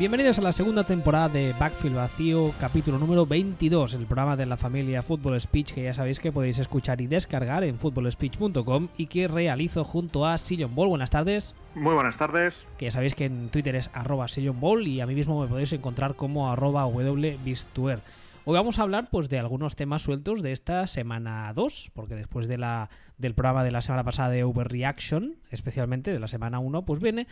Bienvenidos a la segunda temporada de Backfield Vacío, capítulo número 22, el programa de la familia Football Speech que ya sabéis que podéis escuchar y descargar en footballspeech.com y que realizo junto a Sillon Ball. Buenas tardes. Muy buenas tardes. Que ya sabéis que en Twitter es arroba Ball y a mí mismo me podéis encontrar como arroba wbistuer. Hoy vamos a hablar pues de algunos temas sueltos de esta semana 2, porque después de la, del programa de la semana pasada de Overreaction, especialmente de la semana 1, pues viene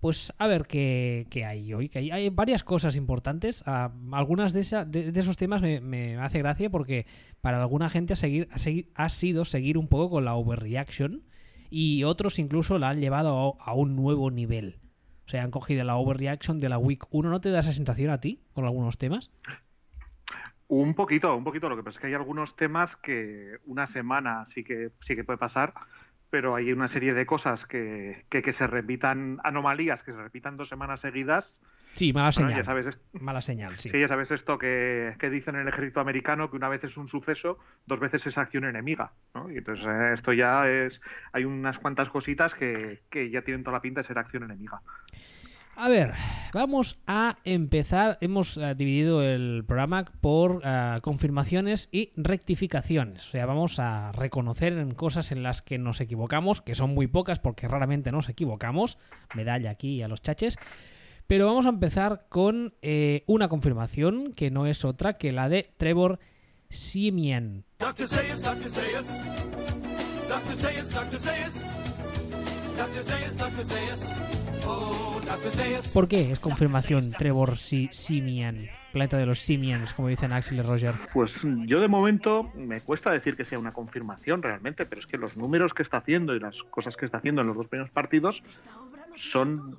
pues a ver qué, hay hoy. Que hay, varias cosas importantes. Ah, algunas de, de, esos temas me, hace gracia porque para alguna gente seguir, ha sido seguir un poco con la overreaction y otros incluso la han llevado a, a, un nuevo nivel. O sea, han cogido la overreaction de la Week 1. ¿No te da esa sensación a ti con algunos temas? Un poquito, un poquito. Lo que pasa es que hay algunos temas que una semana sí que sí que puede pasar, pero hay una serie de cosas que, que, se repitan, anomalías que se repitan dos semanas seguidas. Sí, mala señal. ya sabes, mala señal, sí. sí. ya sabes esto que, que, dicen en el ejército americano, que una vez es un suceso, dos veces es acción enemiga. ¿no? Y entonces eh, esto ya es, hay unas cuantas cositas que, que ya tienen toda la pinta de ser acción enemiga. A ver, vamos a empezar. Hemos eh, dividido el programa por eh, confirmaciones y rectificaciones. O sea, vamos a reconocer en cosas en las que nos equivocamos, que son muy pocas porque raramente nos equivocamos. Medalla aquí a los chaches. Pero vamos a empezar con eh, una confirmación que no es otra que la de Trevor Siemian. Dr. Dr. Dr. ¿Por qué es confirmación Trevor Simian? Planeta de los Simians, como dicen Axel y Roger. Pues yo de momento me cuesta decir que sea una confirmación realmente, pero es que los números que está haciendo y las cosas que está haciendo en los dos primeros partidos son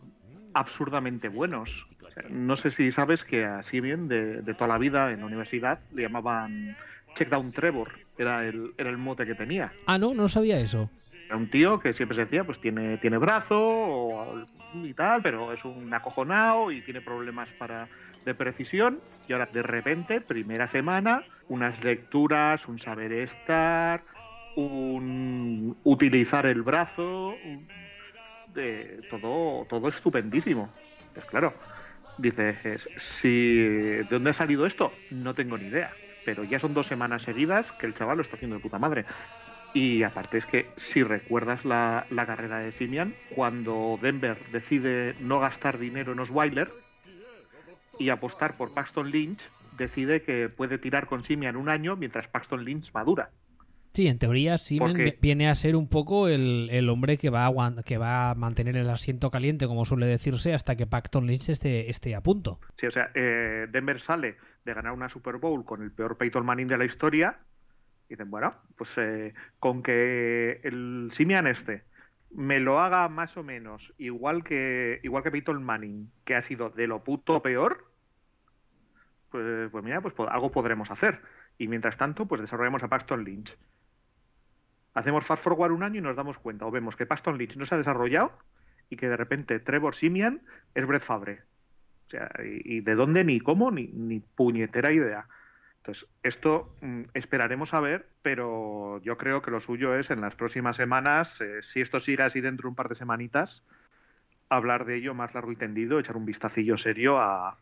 absurdamente buenos. No sé si sabes que a Simian de, toda la vida en la universidad le llamaban Checkdown Trevor, era el, era el mote que tenía. Ah, no, no sabía eso. Era un tío que siempre se decía, pues tiene, tiene brazo y tal, pero es un acojonado y tiene problemas para de precisión. Y ahora de repente, primera semana, unas lecturas, un saber estar, un utilizar el brazo, de todo, todo estupendísimo. Pues claro, dices, si ¿de dónde ha salido esto? No tengo ni idea. Pero ya son dos semanas seguidas que el chaval lo está haciendo de puta madre. Y aparte es que si recuerdas la, carrera de Simian, cuando Denver decide no gastar dinero en Osweiler y apostar por Paxton Lynch, decide que puede tirar con Simian un año mientras Paxton Lynch madura. Sí, en teoría Simian viene a ser un poco el, hombre que va, a, que va a mantener el asiento caliente, como suele decirse, hasta que Paxton Lynch esté, esté a punto. Sí, o sea, eh, Denver sale de ganar una Super Bowl con el peor Peyton Manning de la historia dicen, bueno, pues eh, con que el Simian este me lo haga más o menos igual que igual que Peyton Manning, que ha sido de lo puto peor, pues, pues mira, pues algo podremos hacer. Y mientras tanto, pues desarrollamos a Paxton Lynch. Hacemos fast forward un año y nos damos cuenta, o vemos que Paxton Lynch no se ha desarrollado y que de repente Trevor Simian es Brett Favre. O sea, y, de dónde, ni cómo, ni, ni puñetera idea. Entonces, esto mm, esperaremos a ver, pero yo creo que lo suyo es en las próximas semanas, eh, si esto sigue así dentro de un par de semanitas, hablar de ello más largo y tendido, echar un vistacillo serio a,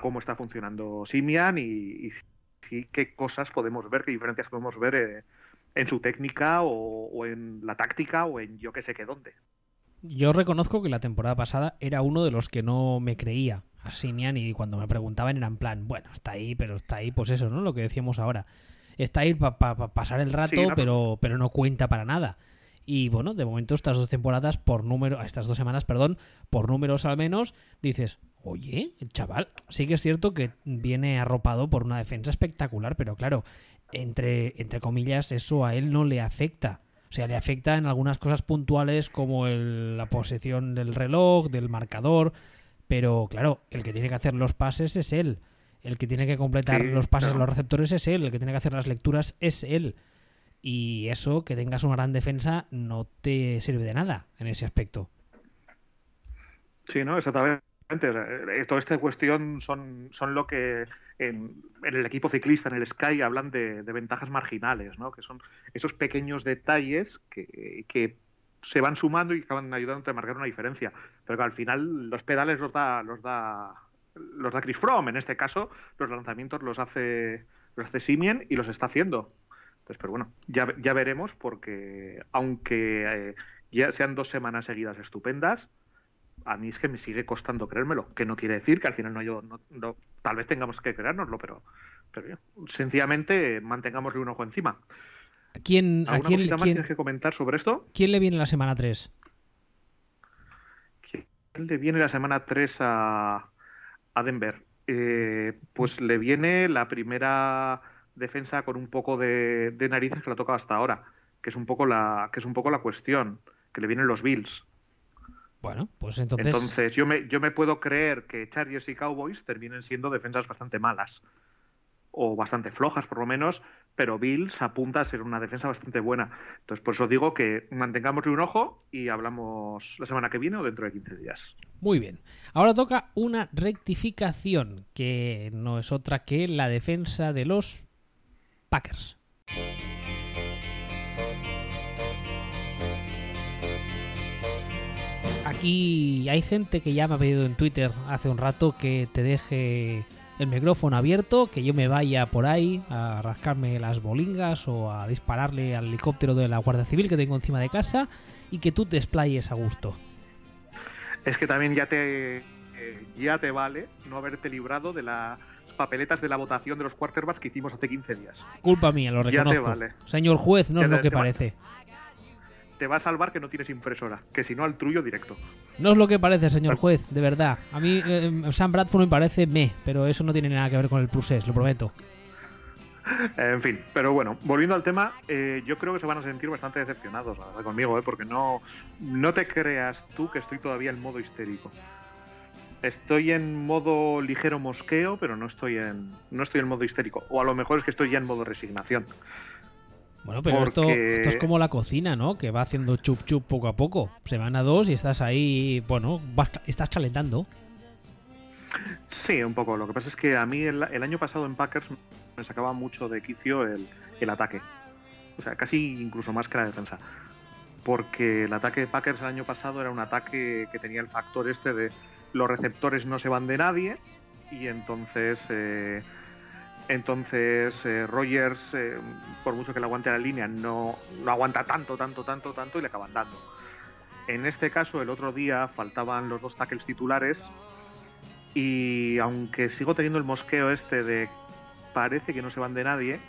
cómo está funcionando Simian y, qué cosas podemos ver, qué diferencias podemos ver eh, en su técnica o, o, en la táctica o en yo que sé qué dónde. Yo reconozco que la temporada pasada era uno de los que no me creía a Simian y cuando me preguntaban era en plan, bueno, está ahí, pero está ahí, pues eso, ¿no? Lo que decíamos ahora. Está ahí para pasar el rato, pero, pero no cuenta para nada. Y bueno, de momento estas dos temporadas, por número, estas dos semanas, perdón, por números al menos, dices, oye, el chaval, sí que es cierto que viene arropado por una defensa espectacular, pero claro, entre, entre comillas, eso a él no le afecta. O sea, le afecta en algunas cosas puntuales como la posesión del reloj, del marcador, pero claro, el que tiene que hacer los pases es él. El que tiene que completar los pases a los receptores es él. El que tiene que hacer las lecturas es él. Y eso, que tengas una gran defensa, no te sirve de nada en ese aspecto. Sí, no, exactamente. Eh, toda esta cuestión son, son lo que en, el equipo ciclista, en el Sky, hablan de, ventajas marginales, ¿no? que son esos pequeños detalles que, que se van sumando y acaban ayudando a marcar una diferencia. Pero que al final los pedales los da, los da los da Chris Fromm. En este caso, los lanzamientos los hace, los hace Simien y los está haciendo. Entonces, pero bueno, ya, ya veremos porque aunque eh, ya sean dos semanas seguidas estupendas, a mí es que me sigue costando creérmelo, que no quiere decir que al final no yo no, tal vez tengamos que creérnoslo, pero, pero sencillamente mantengámosle un ojo encima. ¿Quién, ¿Alguna ¿A quién, cosita más quién- tienes que comentar sobre esto? quién le viene la semana 3? ¿Quién le viene la semana 3 a, a Denver? Eh, pues le viene la primera defensa con un poco de, de narices que la toca hasta ahora, que es un poco la, que es un poco la cuestión, que le vienen los Bills. Bueno, pues entonces, Entonces, yo me, yo me puedo creer que Chargers y Cowboys terminen siendo defensas bastante malas. O bastante flojas, por lo menos. Pero Bills apunta a ser una defensa bastante buena. Entonces, por eso digo que mantengámosle un ojo y hablamos la semana que viene o dentro de 15 días. Muy bien. Ahora toca una rectificación, que no es otra que la defensa de los Packers. Aquí hay gente que ya me ha pedido en Twitter hace un rato que te deje el micrófono abierto, que yo me vaya por ahí a rascarme las bolingas o a dispararle al helicóptero de la Guardia Civil que tengo encima de casa y que tú te explayes a gusto. Es que también ya te, eh, ya te vale no haberte librado de las papeletas de la votación de los quarterbacks que hicimos hace 15 días. Culpa mía, lo Ya te reconozco. vale. Señor juez, no Ya es lo que parece. Te va a salvar que no tienes impresora, que si no al trullo directo. No es lo que parece, señor juez, de verdad. A mí eh, Sam Bradford me parece me, pero eso no tiene nada que ver con el procés, lo prometo. En fin, pero bueno, volviendo al tema, eh, yo creo que se van a sentir bastante decepcionados la verdad, conmigo, ¿eh? porque no, no te creas tú que estoy todavía en modo histérico. Estoy en modo ligero mosqueo, pero no estoy en no estoy en modo histérico. O a lo mejor es que estoy ya en modo resignación. Bueno, pero esto, Porque- esto es como la cocina, ¿no? Que va haciendo chup chup poco a poco. Semana dos y estás ahí, bueno, vas estás calentando. Sí, un poco. Lo que pasa es que a mí el, el año pasado en Packers me sacaba mucho de quicio el, el ataque. O sea, casi incluso más que la defensa. Porque el ataque de Packers el año pasado era un ataque que tenía el factor este de los receptores no se van de nadie y entonces eh, entonces eh, Rogers eh, por mucho que le aguante la línea no, no aguanta tanto tanto tanto tanto y le acaban dando. En este caso el otro día faltaban los dos tackles titulares y aunque sigo teniendo el mosqueo este de parece que no se van de nadie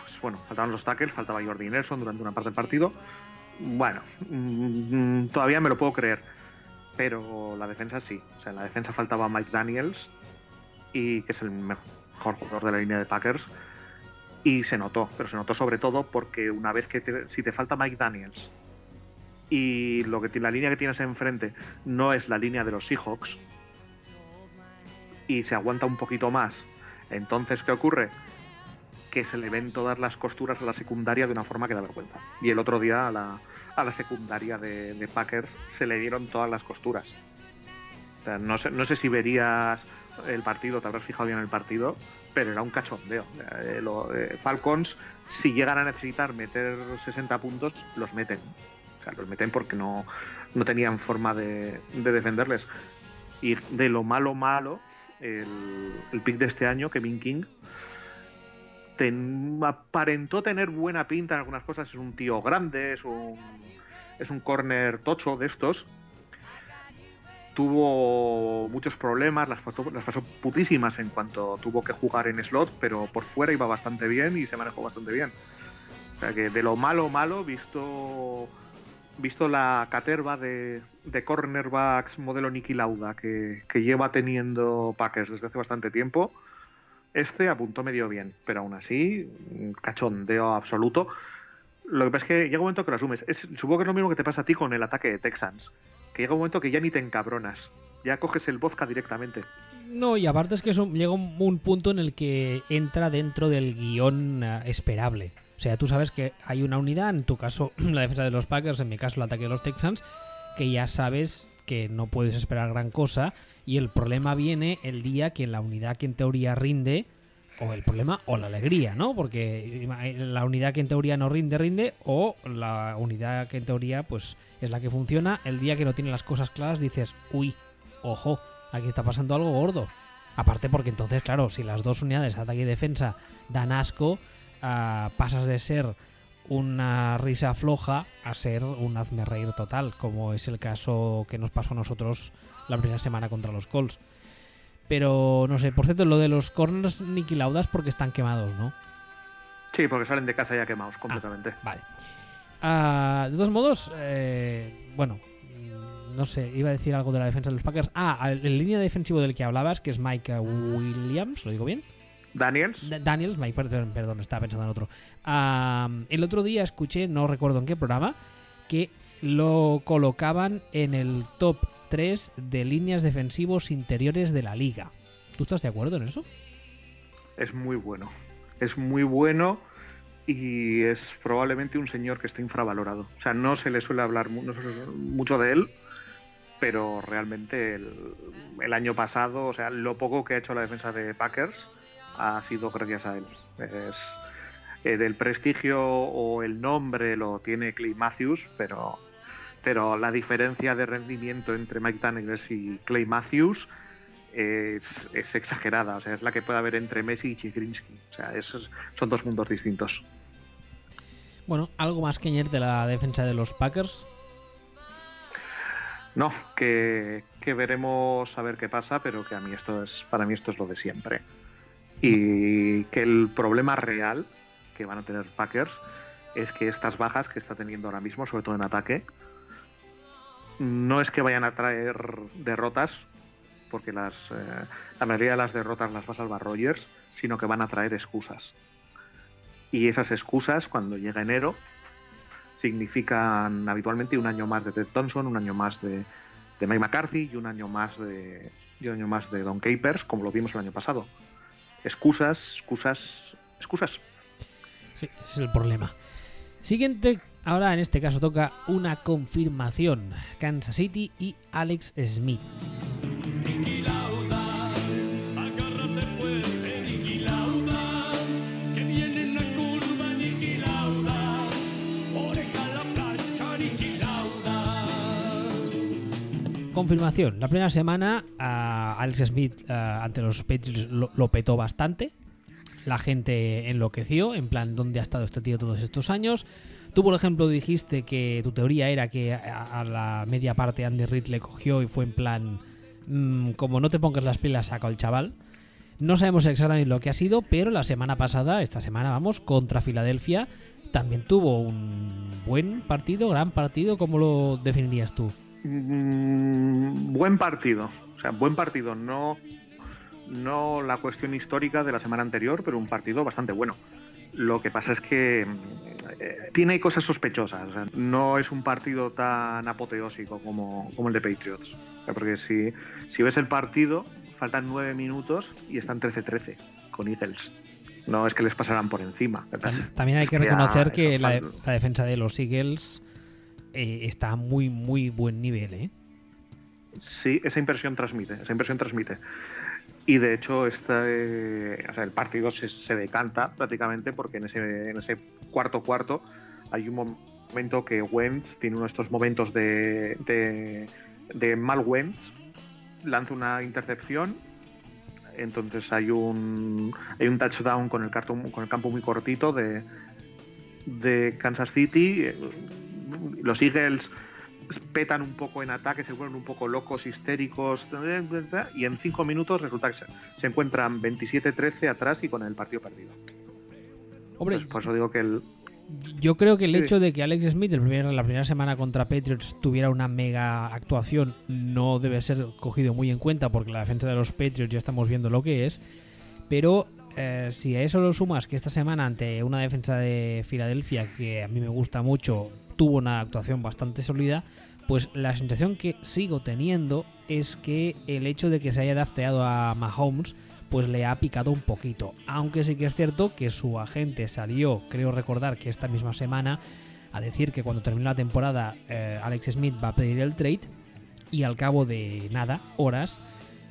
pues bueno faltaban los tackles faltaba Jordi Nelson durante una parte del partido. Bueno mm, todavía me lo puedo creer pero la defensa sí. O sea, en la defensa faltaba Mike Daniels, y que es el mejor jugador de la línea de Packers, y se notó, pero se notó sobre todo porque una vez que te- si te falta Mike Daniels y lo que la línea que tienes enfrente no es la línea de los Seahawks y se aguanta un poquito más, entonces ¿qué ocurre? Que se le ven todas las costuras a la secundaria de una forma que da vergüenza. Y el otro día a la, a la secundaria de, de Packers se le dieron todas las costuras. O sea, no, sé, no sé si verías el partido, te habrás fijado bien en el partido, pero era un cachondeo. Eh, eh, Falcons, si llegan a necesitar meter 60 puntos, los meten. O sea, los meten porque no, no tenían forma de, de defenderles. Y de lo malo, malo, el, el pick de este año, Kevin King, aparentó tener buena pinta en algunas cosas. Es un tío grande, es un, es un corner tocho de estos. Tuvo muchos problemas, las pasó, las pasó putísimas en cuanto tuvo que jugar en slot, pero por fuera iba bastante bien y se manejó bastante bien. O sea que de lo malo, malo, visto visto la caterva de, de cornerbacks modelo Nicky Lauda que, que lleva teniendo Packers desde hace bastante tiempo, este apuntó medio bien, pero aún así, un cachondeo absoluto. Lo que pasa es que llega un momento que lo asumes. Es, supongo que es lo mismo que te pasa a ti con el ataque de Texans. Que llega un momento que ya ni te encabronas. Ya coges el vodka directamente. No, y aparte es que llega un, un punto en el que entra dentro del guion eh, esperable. O sea, tú sabes que hay una unidad, en tu caso la defensa de los Packers, en mi caso el ataque de los Texans, que ya sabes que no puedes esperar gran cosa y el problema viene el día que la unidad que en teoría rinde, o el problema o la alegría, ¿no? Porque eh, la unidad que en teoría no rinde, rinde, o la unidad que en teoría pues es la que funciona, el día que no tiene las cosas claras dices, uy, ojo, aquí está pasando algo gordo. Aparte porque entonces, claro, si las dos unidades, ataque y defensa, dan asco, ah, pasas de ser una risa floja a ser un hazme reír total, como es el caso que nos pasó a nosotros la primera semana contra los Colts. Pero no sé, por cierto, lo de los corners niquilaudas porque están quemados, ¿no? Sí, porque salen de casa ya quemados completamente. Vale. Ah, de todos modos, eh, bueno, mm, no sé, iba a decir algo de la defensa de los Packers. Ah, el, el línea defensivo del que hablabas, que es Mike Williams, ¿lo digo bien? Daniels. Da- Daniels, Mike, perdón, perdón, estaba pensando en otro. Ah, el otro día escuché, no recuerdo en qué programa, que lo colocaban en el top 3 de líneas defensivos interiores de la liga. ¿Tú estás de acuerdo en eso? Es muy bueno. Es muy bueno y es probablemente un señor que está infravalorado. O sea, no se le suele hablar mucho de él, pero realmente el, el año pasado, o sea, lo poco que ha hecho la defensa de Packers ha sido gracias a él. Es, eh, del prestigio o el nombre lo tiene Clay Matthews, pero, pero la diferencia de rendimiento entre Mike Daniels y Clay Matthews es, es exagerada. O sea, es la que puede haber entre Messi y Chigrinsky. O sea, esos son dos mundos distintos. Bueno, algo más que añadir de la defensa de los Packers. No, que, que veremos a ver qué pasa, pero que a mí esto es, para mí esto es lo de siempre. Y que el problema real que van a tener Packers es que estas bajas que está teniendo ahora mismo, sobre todo en ataque, no es que vayan a traer derrotas, porque las, eh, la mayoría de las derrotas las va a salvar Rogers, sino que van a traer excusas. Y esas excusas, cuando llega enero, significan habitualmente un año más de Ted Thompson, un año más de, de Mike McCarthy y un año más de y un año más de Don Capers, como lo vimos el año pasado. Excusas, excusas, excusas. Sí, ese es el problema. Siguiente, ahora en este caso toca una confirmación. Kansas City y Alex Smith. Confirmación. La primera semana a Alex Smith ah, ante los Patriots lo, lo petó bastante. La gente enloqueció, en plan, ¿dónde ha estado este tío todos estos años? Tú, por ejemplo, dijiste que tu teoría era que a, la media parte Andy Reid le cogió y fue en plan, mm, como no te pongas las pilas, saca el chaval. No sabemos exactamente lo que ha sido, pero la semana pasada, esta semana vamos, contra Filadelfia, también tuvo un buen partido, gran partido. ¿Cómo lo definirías tú? Mm, buen partido. O sea, buen partido. No, no la cuestión histórica de la semana anterior, pero un partido bastante bueno. Lo que pasa es que eh, tiene cosas sospechosas. O sea, no es un partido tan apoteósico como, como el de Patriots. O sea, porque si, si ves el partido, faltan nueve minutos y están 13-13 con Eagles. No es que les pasarán por encima. Tam- También hay que reconocer que la defensa de los Eagles eh, está a muy, muy buen nivel, ¿eh? Sí, esa impresión transmite, esa impresión transmite. Y de hecho, este, el partido se, se decanta prácticamente porque en ese, en ese cuarto cuarto hay un momento que Wentz tiene uno de estos momentos de, de, de mal Wentz, lanza una intercepción, entonces hay un, hay un touchdown con el, cartón, con el campo muy cortito de, de Kansas City. Los Eagles petan un poco en ataque, se vuelven un poco locos, histéricos, y en cinco minutos resulta que se, encuentran 27-13 atrás y con el partido perdido. Hombre, Pues por eso digo que el, yo creo que el Sí. hecho de que Alex Smith el primer- la primera semana contra Patriots tuviera una mega actuación no debe ser cogido muy en cuenta porque la defensa de los Patriots ya estamos viendo lo que es. Pero eh, si a eso lo sumas que esta semana ante una defensa de Filadelfia que a mí me gusta mucho tuvo una actuación bastante sólida, pues la sensación que sigo teniendo es que el hecho de que se haya drafteado a Mahomes pues le ha picado un poquito. Aunque sí que es cierto que su agente salió, creo recordar que esta misma semana, a decir que cuando termine la temporada eh, Alex Smith va a pedir el trade y al cabo de nada, horas,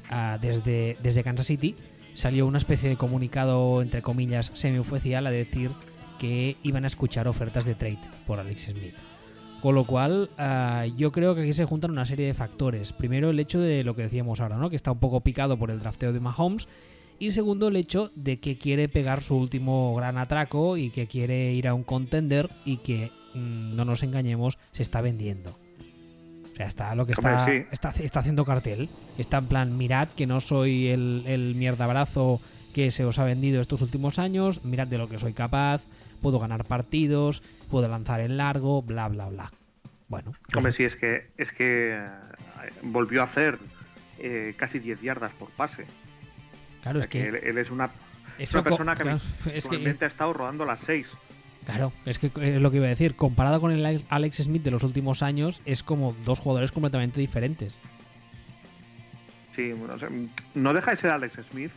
ah, desde, desde Kansas City, salió una especie de comunicado, entre comillas, semioficial a decir que iban a escuchar ofertas de trade por Alex Smith. Con lo cual, ah, yo creo que aquí se juntan una serie de factores. Primero, el hecho de lo que decíamos ahora, ¿no? Que está un poco picado por el drafteo de Mahomes. Y segundo, el hecho de que quiere pegar su último gran atraco y que quiere ir a un contender y que, mm, no nos engañemos, se está vendiendo. O sea, está lo que Hombre, está, sí. está, está haciendo cartel. Está en plan, mirad que no soy el, el mierdabrazo que se os ha vendido estos últimos años, mirad de lo que soy capaz, puedo ganar partidos, puedo lanzar en largo, bla, bla, bla. Bueno, pues Hombre, sí, es que, es que eh, volvió a hacer eh, casi 10 yardas por pase. claro, O es que que... él, él es una, eso una persona que claro, es que actualmente ha estado rodando las 6. Claro, es que es lo que iba a decir. Comparado con el Alex Smith de los últimos años, es como dos jugadores completamente diferentes. Sí, bueno, o sea, no deja de ser Alex Smith,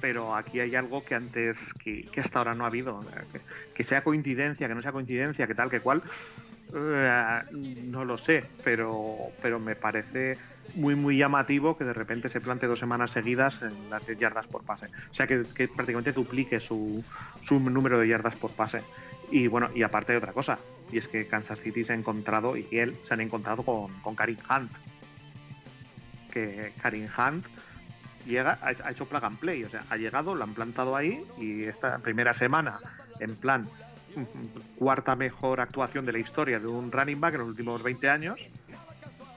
pero aquí hay algo que antes, que, que hasta ahora no ha habido. Que sea coincidencia, que no sea coincidencia, que tal, que cual, eh, no lo sé, pero, pero me parece muy, muy llamativo que de repente se plante dos semanas seguidas en las 10 yardas por pase. O sea, que, que prácticamente duplique su, su número de yardas por pase. Y bueno, y aparte de otra cosa, y es que Kansas City se ha encontrado, y él se han encontrado con, con Karim Hunt. Que Karim Hunt llega, ha, hecho plug and play, o sea, ha llegado, lo han plantado ahí, y esta primera semana, en plan, cuarta mejor actuación de la historia de un running back en los últimos 20 años.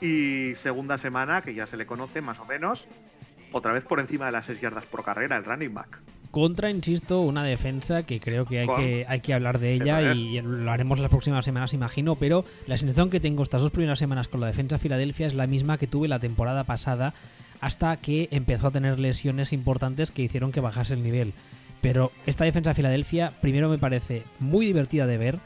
Y segunda semana, que ya se le conoce más o menos, otra vez por encima de las 6 yardas por carrera, el running back. Contra, insisto, una defensa que creo que hay, Con- que, hay que hablar de ella y lo haremos las próximas semanas, imagino, pero la sensación que tengo estas dos primeras semanas con la defensa Filadelfia es la misma que tuve la temporada pasada hasta que empezó a tener lesiones importantes que hicieron que bajase el nivel. Pero esta defensa Filadelfia, primero me parece muy divertida de ver.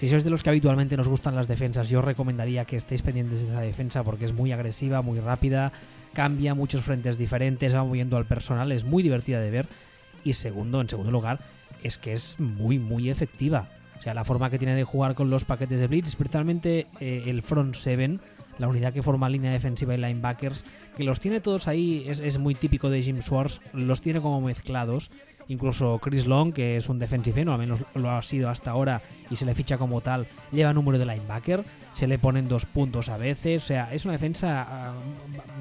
Si sois de los que habitualmente nos gustan las defensas, yo recomendaría que estéis pendientes de esta defensa porque es muy agresiva, muy rápida, cambia muchos frentes diferentes, va moviendo al personal, es muy divertida de ver. Y segundo, en segundo lugar, es que es muy, muy efectiva. O sea, la forma que tiene de jugar con los paquetes de blitz, especialmente eh, el front seven, la unidad que forma línea defensiva y linebackers, que los tiene todos ahí, es, es muy típico de Jim Schwartz, los tiene como mezclados. Incluso Chris Long, que es un defensive end, o al menos lo ha sido hasta ahora, y se le ficha como tal, lleva número de linebacker, se le ponen dos puntos a veces, o sea, es una defensa ah,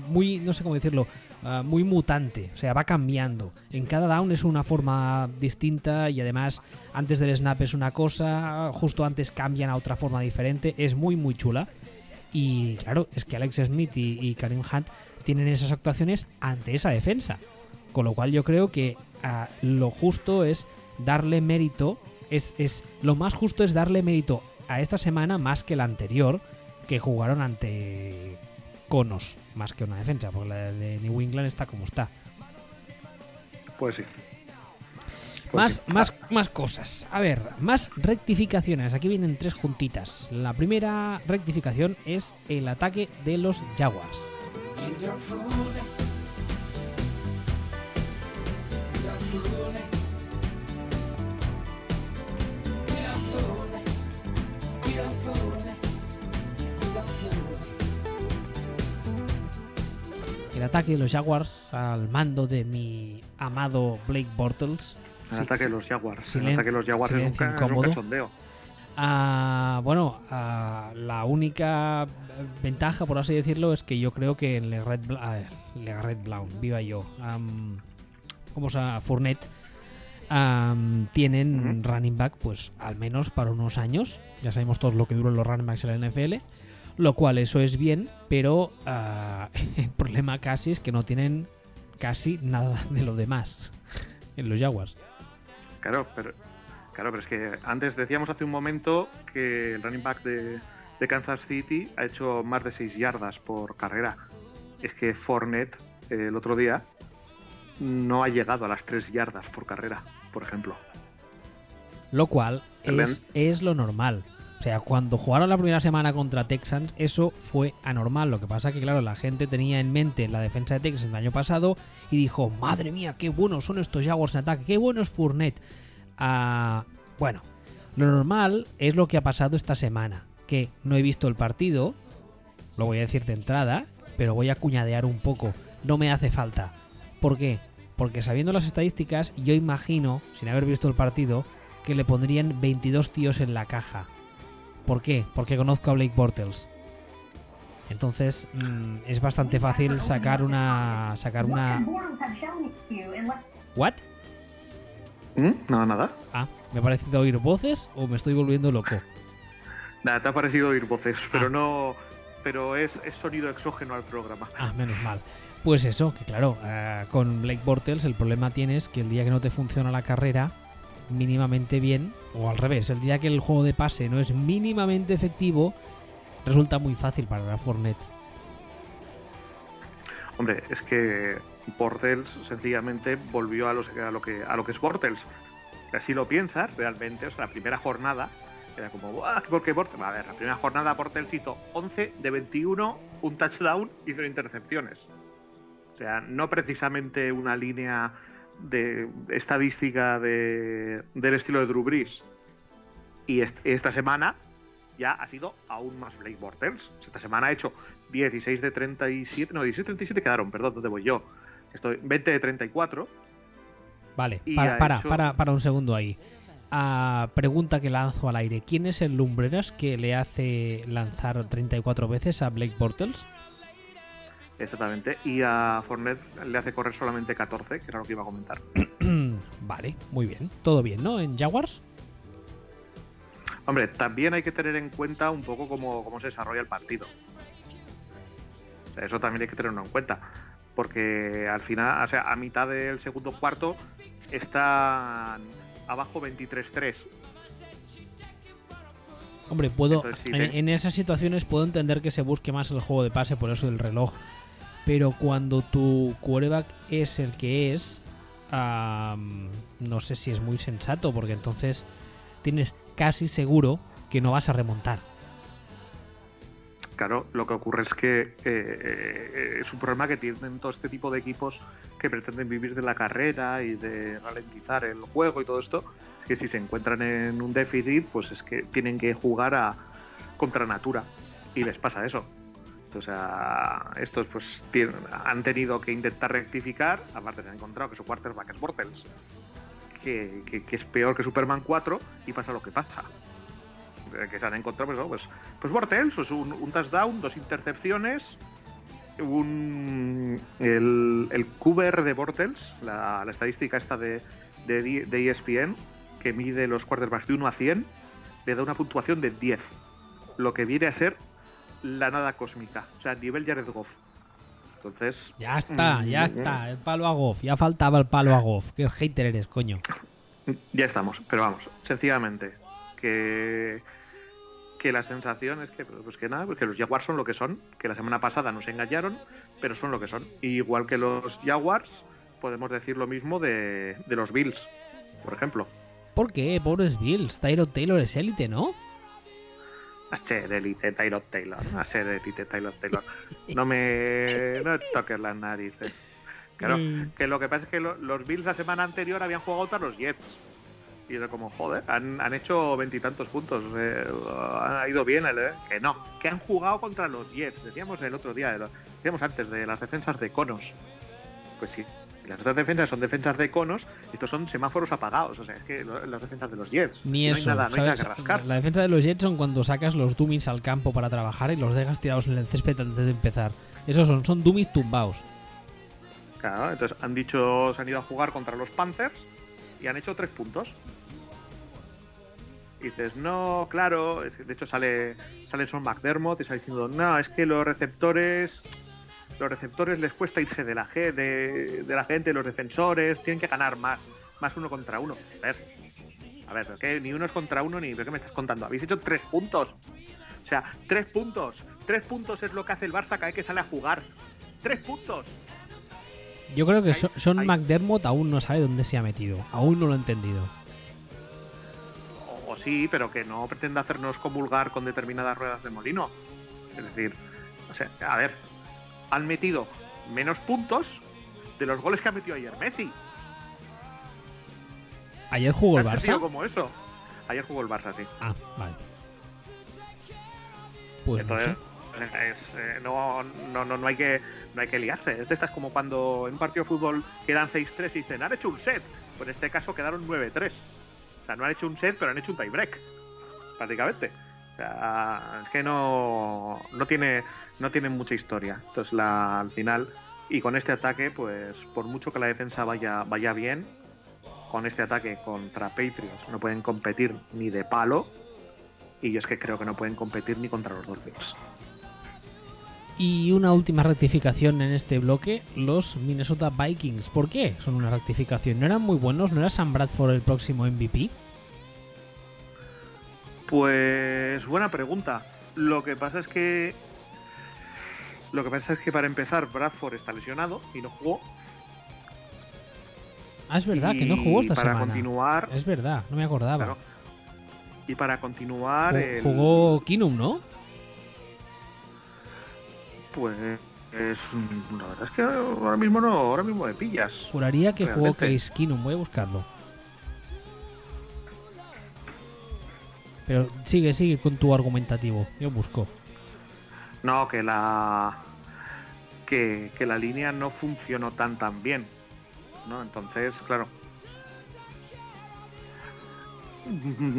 muy, no sé cómo decirlo, ah, muy mutante, o sea, va cambiando. En cada down es una forma distinta y además antes del snap es una cosa, justo antes cambian a otra forma diferente, es muy, muy chula. Y claro, es que Alex Smith y, y Karim Hunt tienen esas actuaciones ante esa defensa. Con lo cual yo creo que ah, lo justo es darle mérito, es, es lo más justo es darle mérito a esta semana más que la anterior, que jugaron ante Conos, más que una defensa, porque la de New England está como está. Pues sí. Pues Más, más, más cosas. A ver, más rectificaciones. Aquí vienen tres juntitas. La primera rectificación es el ataque de los Jaguars. El ataque de los Jaguars al mando de mi amado Blake Bortles. El Sí, ataque de los Jaguars. Silen- el ataque de los Jaguars es un, es un cachondeo. Ah, bueno, ah, la única ventaja, por así decirlo, es que yo creo que en Le Red, Bla- Le Red Brown, viva yo, como se llama, Fournette, tienen running back, pues al menos para unos años. Ya sabemos todos lo que duran los running backs en la NFL, lo cual eso es bien, pero ah, el problema casi es que no tienen casi nada de lo demás en los Jaguars. Claro, pero, claro, pero es que antes decíamos hace un momento que el running back de, de Kansas City ha hecho más de 6 yardas por carrera. Es que Fournette eh, el otro día no ha llegado a las 3 yardas por carrera, por ejemplo. Lo cual es, es lo normal. O sea, cuando jugaron la primera semana contra Texans, eso fue anormal. Lo que pasa que, claro, la gente tenía en mente la defensa de Texans el año pasado y dijo, madre mía, qué buenos son estos Jaguars en ataque, qué bueno es Fournette. Ah, bueno, lo normal es lo que ha pasado esta semana, que no he visto el partido, lo voy a decir de entrada, pero voy a cuñadear un poco. No me hace falta. ¿Por qué? Porque sabiendo las estadísticas, yo imagino, sin haber visto el partido, que le pondrían 22 tíos en la caja. ¿Por qué? Porque conozco a Blake Bortles. Entonces mm, es bastante fácil sacar una sacar una ¿What? ¿Mm? No, nada. Ah, me ha parecido oír voces o me estoy volviendo loco. Nada, te ha parecido oír voces, Ah. pero no. Pero es, es sonido exógeno al programa. Ah, menos mal. Pues eso, que claro, eh, con Blake Bortles el problema tienes que el día que no te funciona la carrera mínimamente bien, o al revés, el día que el juego de pase no es mínimamente efectivo, resulta muy fácil para la Fortnite. Hombre, es que Bortles sencillamente volvió a, los- a lo que a lo que es Bortles. Así lo piensas, realmente, o sea, la primera jornada era como, ¡buah! ¿Por qué Bortles? A ver, la primera jornada Bortles hizo 11 de 21, un touchdown y cero intercepciones. O sea, no precisamente una línea de estadística de- del estilo de Drew Brees. Y est- esta semana ya ha sido aún más Blake Bortles. Esta semana ha hecho 16 de 37, no, 16 de 37 quedaron, perdón, ¿dónde voy yo? Estoy 20 de 34. Vale, para, para, hecho- para, para un segundo ahí. Ah, pregunta que lanzo al aire. ¿Quién es el Lumbreras que le hace lanzar 34 veces a Blake Bortles? Exactamente. Y a Fournette le hace correr solamente 14, que era lo que iba a comentar. vale, muy bien. Todo bien, ¿no? En Jaguars. Hombre, también hay que tener en cuenta un poco cómo, cómo se desarrolla el partido. O sea, eso también hay que tenerlo en cuenta. Porque al final, o sea, a mitad del segundo cuarto están abajo 23-3. Hombre, puedo. Entonces, sí, en, te- en esas situaciones puedo entender que se busque más el juego de pase por eso del reloj. Pero cuando tu quarterback es el que es, no sé si es muy sensato, porque entonces tienes casi seguro que no vas a remontar. Claro, lo que ocurre es que eh, eh, es un problema que tienen todo este tipo de equipos que pretenden vivir de la carrera y de ralentizar el juego y todo esto. Es que si se encuentran en un déficit, pues es que tienen que jugar a contra natura y les pasa eso. O sea, estos pues han tenido que intentar rectificar, aparte se han encontrado que su quarterback es Bortles, que, que- que es peor que Superman 4 y pasa lo que pasa. Eh, Que se han encontrado, pues, ¿no? pues, pues Bortles, pues un, un touchdown, dos intercepciones, un el, el QBR de Bortles, la, la estadística esta de, de, de E ESPN, que mide los quarterbacks de 1 a 100, le da una puntuación de 10, lo que viene a ser la nada cósmica, o sea, nivel Jared Goff. Entonces, Ya está, ya Mm, está. El palo a Goff. Ya faltaba el palo a Goff. Qué hater eres, coño. Ya estamos, pero vamos, sencillamente que que la sensación es que pues que nada, pues que los Jaguars son lo que son, que la semana pasada nos engañaron, pero son lo que son. Y igual que los Jaguars, podemos decir lo mismo de, de los Bills, por ejemplo. ¿Por qué? Pobres Bills. Tyro Taylor es élite, ¿no? A ser élite Taylor Taylor, a ser élite Taylor Taylor. No me no toques las narices. Claro, Mm. que lo que pasa es que lo- los Bills la semana anterior habían jugado contra los Jets. Y era como, joder, han, han hecho veintitantos puntos. eh, ha ido bien el, eh, Que no, que han jugado contra los Jets. Decíamos el otro día, decíamos antes, de las defensas de conos. Pues sí, las otras defensas son defensas de conos, y estos son semáforos apagados. O sea, es que las defensas de los Jets. Ni no eso. Hay nada, no hay nada que rascar. La defensa de los Jets son cuando sacas los dummies al campo para trabajar y los dejas tirados en el césped antes de empezar. Esos son, son dummies tumbados. Claro, entonces han dicho, se han ido a jugar contra los Panthers y han hecho tres puntos. Y dices, no, claro, de hecho sale, sale Son McDermott y está diciendo, no, es que los receptores, los receptores les cuesta irse de la, ge- de, de la gente, los defensores, tienen que ganar más, más uno contra uno. A ver, a ver, ni uno es contra uno ni, ¿pero qué me estás contando? Habéis hecho tres puntos. O sea, tres puntos. Tres puntos es lo que hace el Barça cada vez que sale a jugar. Tres puntos. Yo creo que Ahí- Son- ahí. McDermott aún no sabe dónde se ha metido. Aún no lo ha entendido. Sí, pero que no pretenda hacernos comulgar con determinadas ruedas de molino. Es decir, o sea, a ver, han metido menos puntos de los goles que ha metido ayer Messi. ¿Ayer jugó el Barça? como eso. Ayer jugó el Barça, sí. Ah, vale. Pues no Entonces, sé. es, eh, no, no, no, no hay que no hay que liarse. Es de estas como cuando en un partido de fútbol quedan 6-3 y dicen, han hecho un set. Pues en este caso quedaron 9-3. O sea, no han hecho un set, pero han hecho un tiebreak. Prácticamente. sea, es que no, no tiene no tiene mucha historia. Entonces la, al final y con este ataque, pues por mucho que la defensa vaya vaya bien, con este ataque contra Patriots no pueden competir ni de palo. Y yo es que creo que no pueden competir ni contra los Dolphins. Y una última rectificación en este bloque, los Minnesota Vikings. ¿Por qué son una rectificación? ¿No eran muy buenos? ¿No era Sam Bradford el próximo MVP? Pues buena pregunta. Lo que pasa es que lo que pasa es que para empezar Bradford está lesionado y no jugó. Ah, es verdad, que no jugó esta para semana. continuar, Es verdad, no me acordaba. claro. y para continuar, Ju- el- Jugó Kinum, ¿no? Pues es, la verdad es que ahora mismo no, ahora mismo me pillas. Juraría que Realmente. Case Keenum, voy a buscarlo. Pero sigue, sigue con tu argumentativo. Yo busco. No, que la que, que la línea no funcionó tan tan bien. ¿no? Entonces, claro.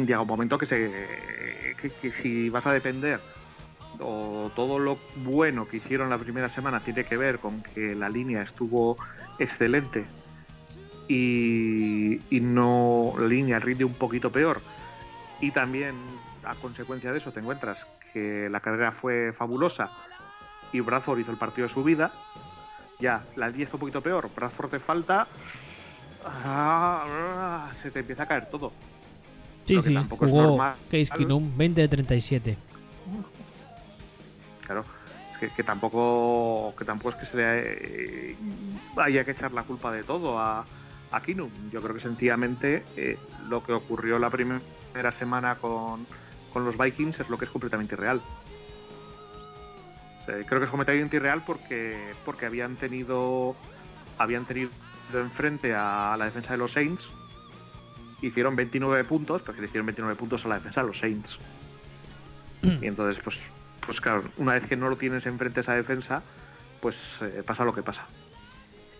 Llega un momento que se que, que si vas a defender o todo lo bueno que hicieron la primera semana tiene que ver con que la línea estuvo excelente y, y no la línea rinde un poquito peor y también a consecuencia de eso te encuentras que la carrera fue fabulosa y Bradford hizo el partido de su vida ya la línea está un poquito peor Bradford te falta ah, ah, se te empieza a caer todo Sí, sí, tampoco es jugó normal. Case Keenum, 20 de 37. Claro es que, que tampoco que tampoco es que se le eh, haya que echar la culpa de todo a, a Kinum yo creo que sencillamente eh, lo que ocurrió la primera semana con, con los Vikings es lo que es completamente irreal. O sea, creo que es completamente irreal porque porque habían tenido habían tenido enfrente a la defensa de los Saints hicieron 29 puntos porque le hicieron 29 puntos a la defensa de los Saints. Y entonces pues pues claro una vez que no lo tienes enfrente esa defensa pues eh, pasa lo que pasa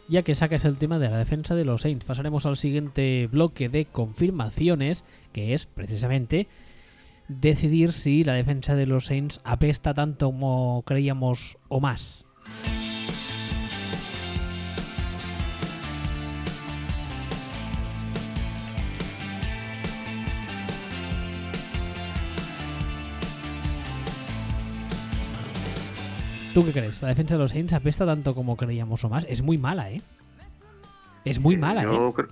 Ya que sacas el tema de la defensa de los Saints, pasaremos al siguiente bloque de confirmaciones, que es precisamente decidir si la defensa de los Saints apesta tanto como creíamos o más. ¿Tú qué crees? ¿La defensa de los Saints apesta tanto como creíamos o más? Es muy mala, ¿eh? Es muy Eh, mala, ¿eh? yo, creo,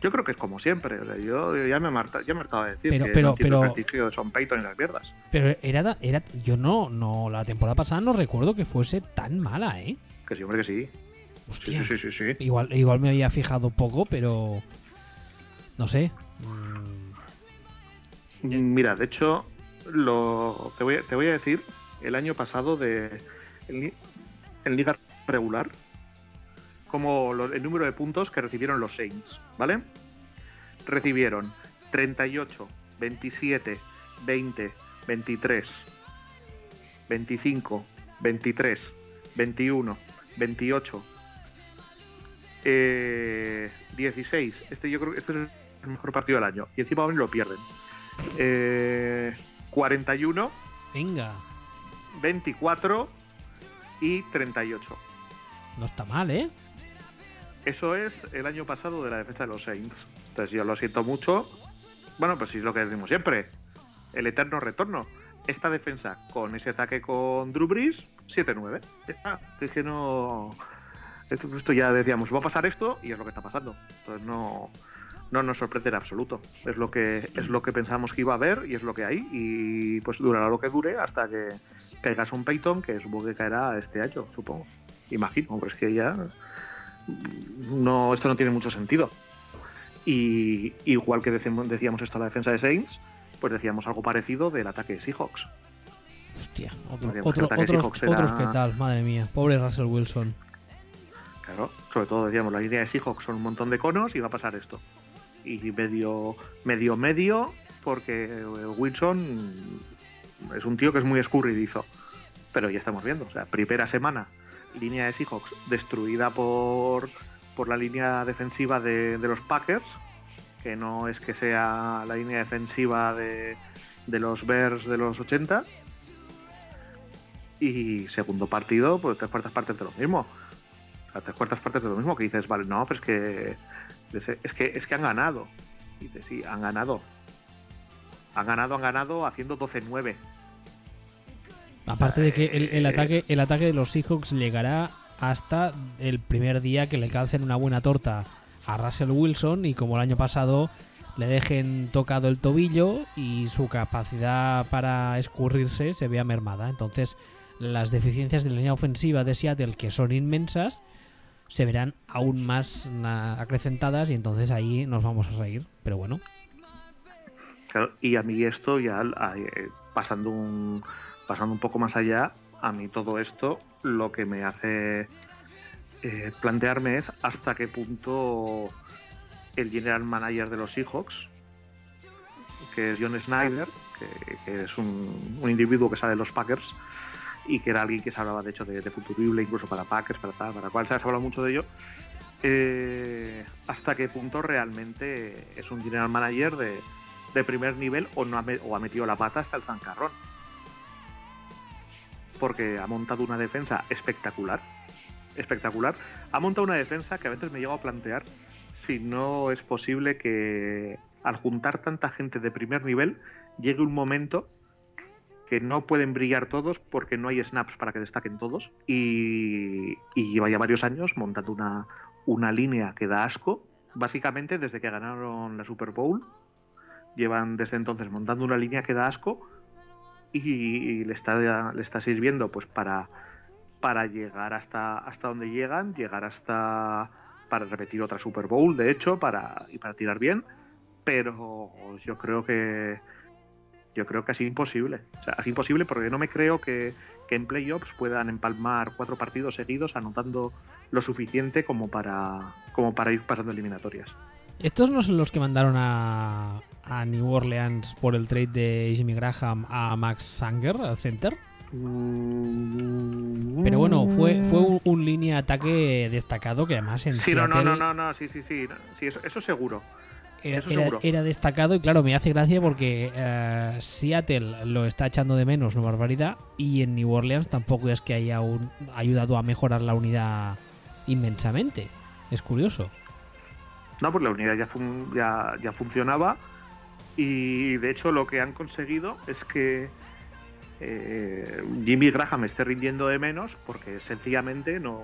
yo creo que es como siempre o sea, yo, yo ya me he marta- ya me hartado de decir Pero- que pero- no pero- el prestigio de Son Payton y las mierdas Pero era, era yo no, no, la temporada pasada no recuerdo que fuese tan mala, ¿eh? que sí hombre que sí Hostia. sí sí sí, sí. Igual, igual me había fijado poco, pero no sé. Mm, Mira, de hecho, lo, te, voy, a- te voy a decir el año pasado de en, en liga regular como lo- el número de puntos que recibieron los Saints, ¿vale? Recibieron 38, 27, 20, 23, 25, 23, 21, 28, eh, 16. Este yo creo que este es el mejor partido del año. Y encima aún lo pierden. Eh, 41, venga, 24 y 38. no está mal, ¿eh? Eso es el año pasado de la defensa de los Saints. Entonces yo lo siento mucho. Bueno, pues sí es lo que decimos siempre. El eterno retorno. Esta defensa con ese ataque con Drew Brees, 7-9. Ya está. Es que no... Esto, esto ya decíamos, va a pasar esto y es lo que está pasando. Entonces no, no nos sorprende en absoluto. Es lo que es lo que pensamos que iba a haber y es lo que hay. Y pues durará lo que dure hasta que caiga un Peyton, que supongo que caerá este año, supongo. Imagino, pero es que ya no, esto no tiene mucho sentido. Y igual que decíamos esto a la defensa de Saints, pues decíamos algo parecido del ataque de Seahawks. Hostia, otro- otro- otros, Seahawks era- otros que tal, madre mía. Pobre Russell Wilson. Claro, sobre todo decíamos, la línea de Seahawks son un montón de conos y va a pasar esto. Y medio, medio, medio, porque Wilson es un tío que es muy escurridizo. Pero ya estamos viendo, o sea, primera semana, línea de Seahawks destruida por, por la línea defensiva de, de los Packers, que no es que sea la línea defensiva de, de los Bears de los 80. Y segundo partido, pues tres cuartas partes de lo mismo. O sea, tres cuartas partes de lo mismo que dices, vale, no, pero es que es que, es que han ganado. Y dices, sí, han ganado. Han ganado, han ganado haciendo 12-9. Aparte de que el, el Eh, ataque, el ataque de los Seahawks llegará hasta el primer día que le calcen una buena torta a Russell Wilson y como el año pasado le dejen tocado el tobillo y su capacidad para escurrirse se vea mermada. Entonces las deficiencias de la línea ofensiva de Seattle, que son inmensas, se verán aún más acrecentadas y entonces ahí nos vamos a reír. Pero bueno, y a mí esto ya, eh, pasando un, pasando un poco más allá, a mí todo esto lo que me hace eh, plantearme es hasta qué punto el general manager de los Seahawks, que es John Snyder, que, que es un, un individuo que sale de los Packers y que era alguien que se hablaba de hecho de, de futurible incluso para Packers, para tal, para cual, se ha hablado mucho de ello. eh, hasta qué punto realmente es un general manager de, primer nivel o no ha, o ha metido la pata hasta el zancarrón. Porque ha montado una defensa espectacular. Espectacular. Ha montado una defensa que a veces me llego a plantear si no es posible que al juntar tanta gente de primer nivel llegue un momento que no pueden brillar todos porque no hay snaps para que destaquen todos. Y, y lleva ya varios años montando una, una línea que da asco. Básicamente desde que ganaron la Super Bowl llevan desde entonces montando una línea que da asco y, le está le está sirviendo pues para para llegar hasta hasta donde llegan llegar hasta para repetir otra Super Bowl de hecho para y para tirar bien. Pero yo creo que yo creo que es imposible o sea es imposible porque no me creo que, que en playoffs puedan empalmar cuatro partidos seguidos anotando lo suficiente como para como para ir pasando eliminatorias Estos no son los que mandaron a, a New Orleans por el trade de Jimmy Graham a Max Sanger, al center. Pero bueno, fue, fue un, un línea de ataque destacado que además en Sí, no, no, Seattle no, no, no, sí, sí, sí, no, sí, eso, eso seguro. Era, destacado y claro, me hace gracia porque eh, Seattle lo está echando de menos, una barbaridad, y en New Orleans tampoco es que haya un- ayudado a mejorar la unidad inmensamente. Es curioso. No, pues la unidad ya, fun- ya, ya funcionaba y de hecho lo que han conseguido es que eh, Jimmy Graham esté rindiendo de menos porque sencillamente no,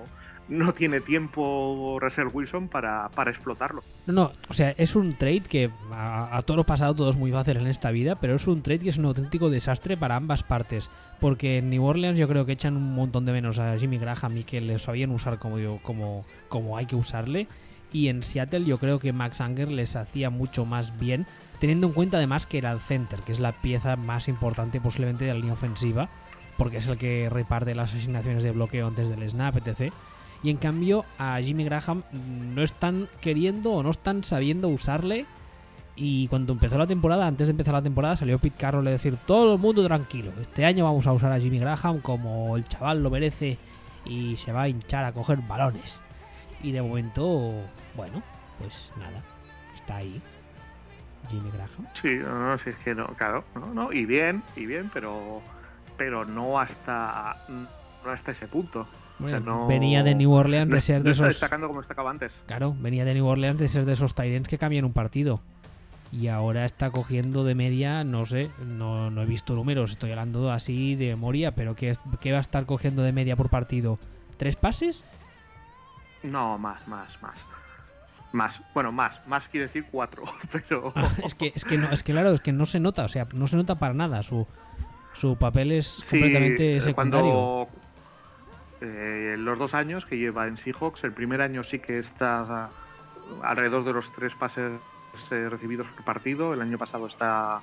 no tiene tiempo Russell Wilson para, para explotarlo. No, no, o sea, es un trade que a, a toro pasado todo es muy fácil en esta vida, pero es un trade que es un auténtico desastre para ambas partes. Porque en New Orleans yo creo que echan un montón de menos a Jimmy Graham y que le sabían usar como, yo, como, como hay que usarle. Y en Seattle yo creo que Max Anger les hacía mucho más bien, teniendo en cuenta además que era el center, que es la pieza más importante posiblemente de la línea ofensiva, porque es el que reparte las asignaciones de bloqueo antes del snap, etc. Y en cambio a Jimmy Graham no están queriendo o no están sabiendo usarle. Y cuando empezó la temporada, antes de empezar la temporada, salió Pete Carroll a decir todo el mundo tranquilo. Este año vamos a usar a Jimmy Graham como el chaval lo merece y se va a hinchar a coger balones. Y de momento, bueno, pues nada, está ahí Jimmy Graham. Sí, no, no, sí, es que no, claro, no, no, y bien, y bien, pero, pero no hasta, no hasta ese punto. Bueno, O sea, no- venía de New Orleans de ser de esos. destacando como destacaba antes. Claro, venía de New Orleans de ser de esos Tyrants que cambian un partido. Y ahora está cogiendo de media, no sé, no, no he visto números, estoy hablando así de memoria, pero ¿qué, es- qué va a estar cogiendo de media por partido? ¿Tres pases? No, más, más, más. Más, bueno, más, más quiere decir cuatro, pero... Ah, es que, es que no, es que claro, es que no se nota, o sea, no se nota para nada. Su, su papel es completamente eh, secundario. Cuando eh, los dos años que lleva en Seahawks, el primer año sí que está alrededor de los tres pases eh, recibidos por partido. El año pasado está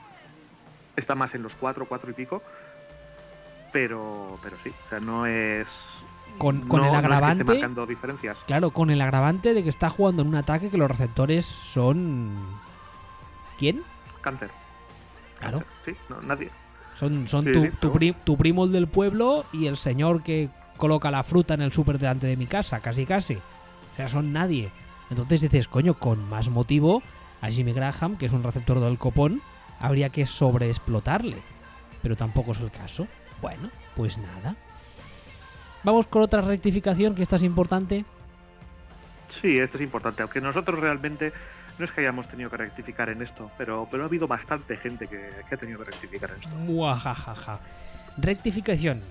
está más en los cuatro, cuatro y pico. Pero, pero sí, o sea, no es. Con- con no- el no es que esté agravante- marcando diferencias. Claro, con el agravante de que está jugando en un ataque que los receptores son. ¿Quién? Cáncer. Claro. Sí, no, nadie. Son, son Sí, tu, sí, tu pri- tu primo el del pueblo y el señor que coloca la fruta en el súper delante de mi casa, casi casi. O sea, son nadie. Entonces dices, coño, con más motivo a Jimmy Graham, que es un receptor del copón, habría que sobreexplotarle. Pero tampoco es el caso. Bueno, pues nada. Vamos con otra rectificación que esta es importante. Sí, esto es importante, aunque nosotros realmente no es que hayamos tenido que rectificar en esto, pero, pero ha habido bastante gente que, que ha tenido que rectificar en esto. Muajajaja. Rectificación.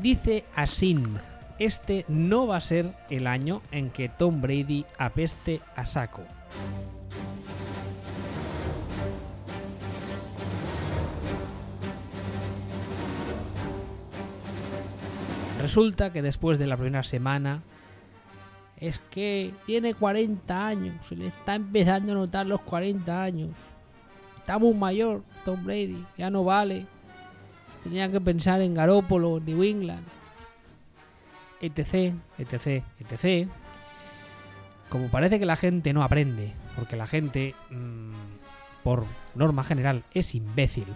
Dice Asin, este no va a ser el año en que Tom Brady apeste a saco. Resulta que después de la primera semana es que tiene 40 años, se le está empezando a notar los 40 años. Está muy mayor Tom Brady, ya no vale. Tenía que pensar en Garópolo, New England, etc, etc, etc. Como parece que la gente no aprende, porque la gente, mmm, por norma general, es imbécil,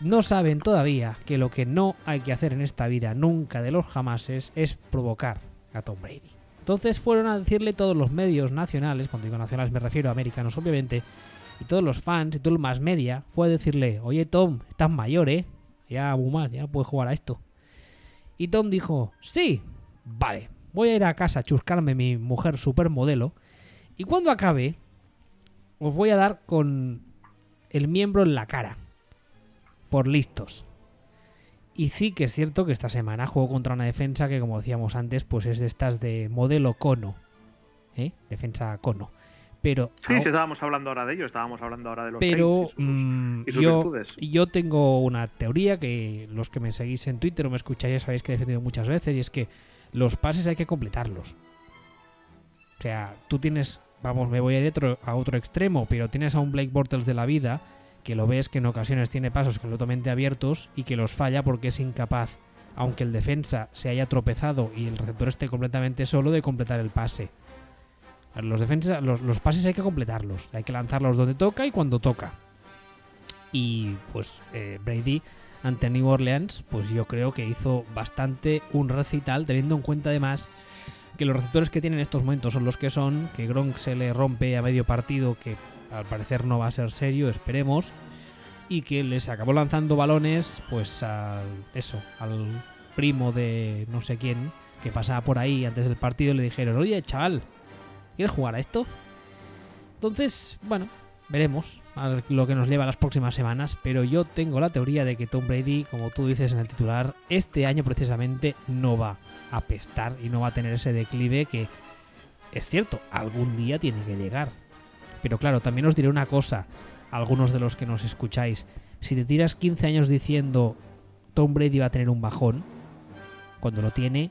no saben todavía que lo que no hay que hacer en esta vida nunca de los jamases es provocar a Tom Brady. Entonces fueron a decirle todos los medios nacionales, cuando digo nacionales me refiero a americanos obviamente, y todos los fans y todo el más media, fue a decirle, oye Tom, estás mayor, ¿eh? Ya mal, ya no puedes jugar a esto. Y Tom dijo, sí, vale, voy a ir a casa a chuscarme mi mujer supermodelo, y cuando acabe, os voy a dar con el miembro en la cara. Por listos. Y sí que es cierto que esta semana juego contra una defensa que, como decíamos antes, pues es de estas de modelo cono. ¿eh? Defensa cono. Pero, Sí, sí, estábamos hablando ahora de ello, estábamos hablando ahora de los pero y sus- mm, y sus yo, virtudes. yo tengo una teoría que los que me seguís en Twitter o me escucháis ya sabéis que he defendido muchas veces y es que los pases hay que completarlos. O sea, tú tienes, vamos, me voy a ir otro- a otro extremo, pero tienes a un Blake Bortles de la vida que lo ves que en ocasiones tiene pasos completamente abiertos y que los falla porque es incapaz, aunque el defensa se haya tropezado y el receptor esté completamente solo, de completar el pase. Los, defensas, los, los pases hay que completarlos, hay que lanzarlos donde toca y cuando toca. Y pues eh, Brady ante New Orleans, pues yo creo que hizo bastante un recital, teniendo en cuenta además que los receptores que tienen en estos momentos son los que son, que Gronk se le rompe a medio partido, que al parecer no va a ser serio, esperemos, y que les acabó lanzando balones, pues al eso, al primo de no sé quién que pasaba por ahí antes del partido le dijeron, oye chaval, ¿quieres jugar a esto? Entonces, bueno, veremos lo que nos lleva las próximas semanas, pero yo tengo la teoría de que Tom Brady, como tú dices en el titular, este año precisamente no va a pestar y no va a tener ese declive que, es cierto, algún día tiene que llegar. Pero claro, también os diré una cosa, algunos de los que nos escucháis, si te tiras 15 años diciendo Tom Brady va a tener un bajón, cuando lo tiene,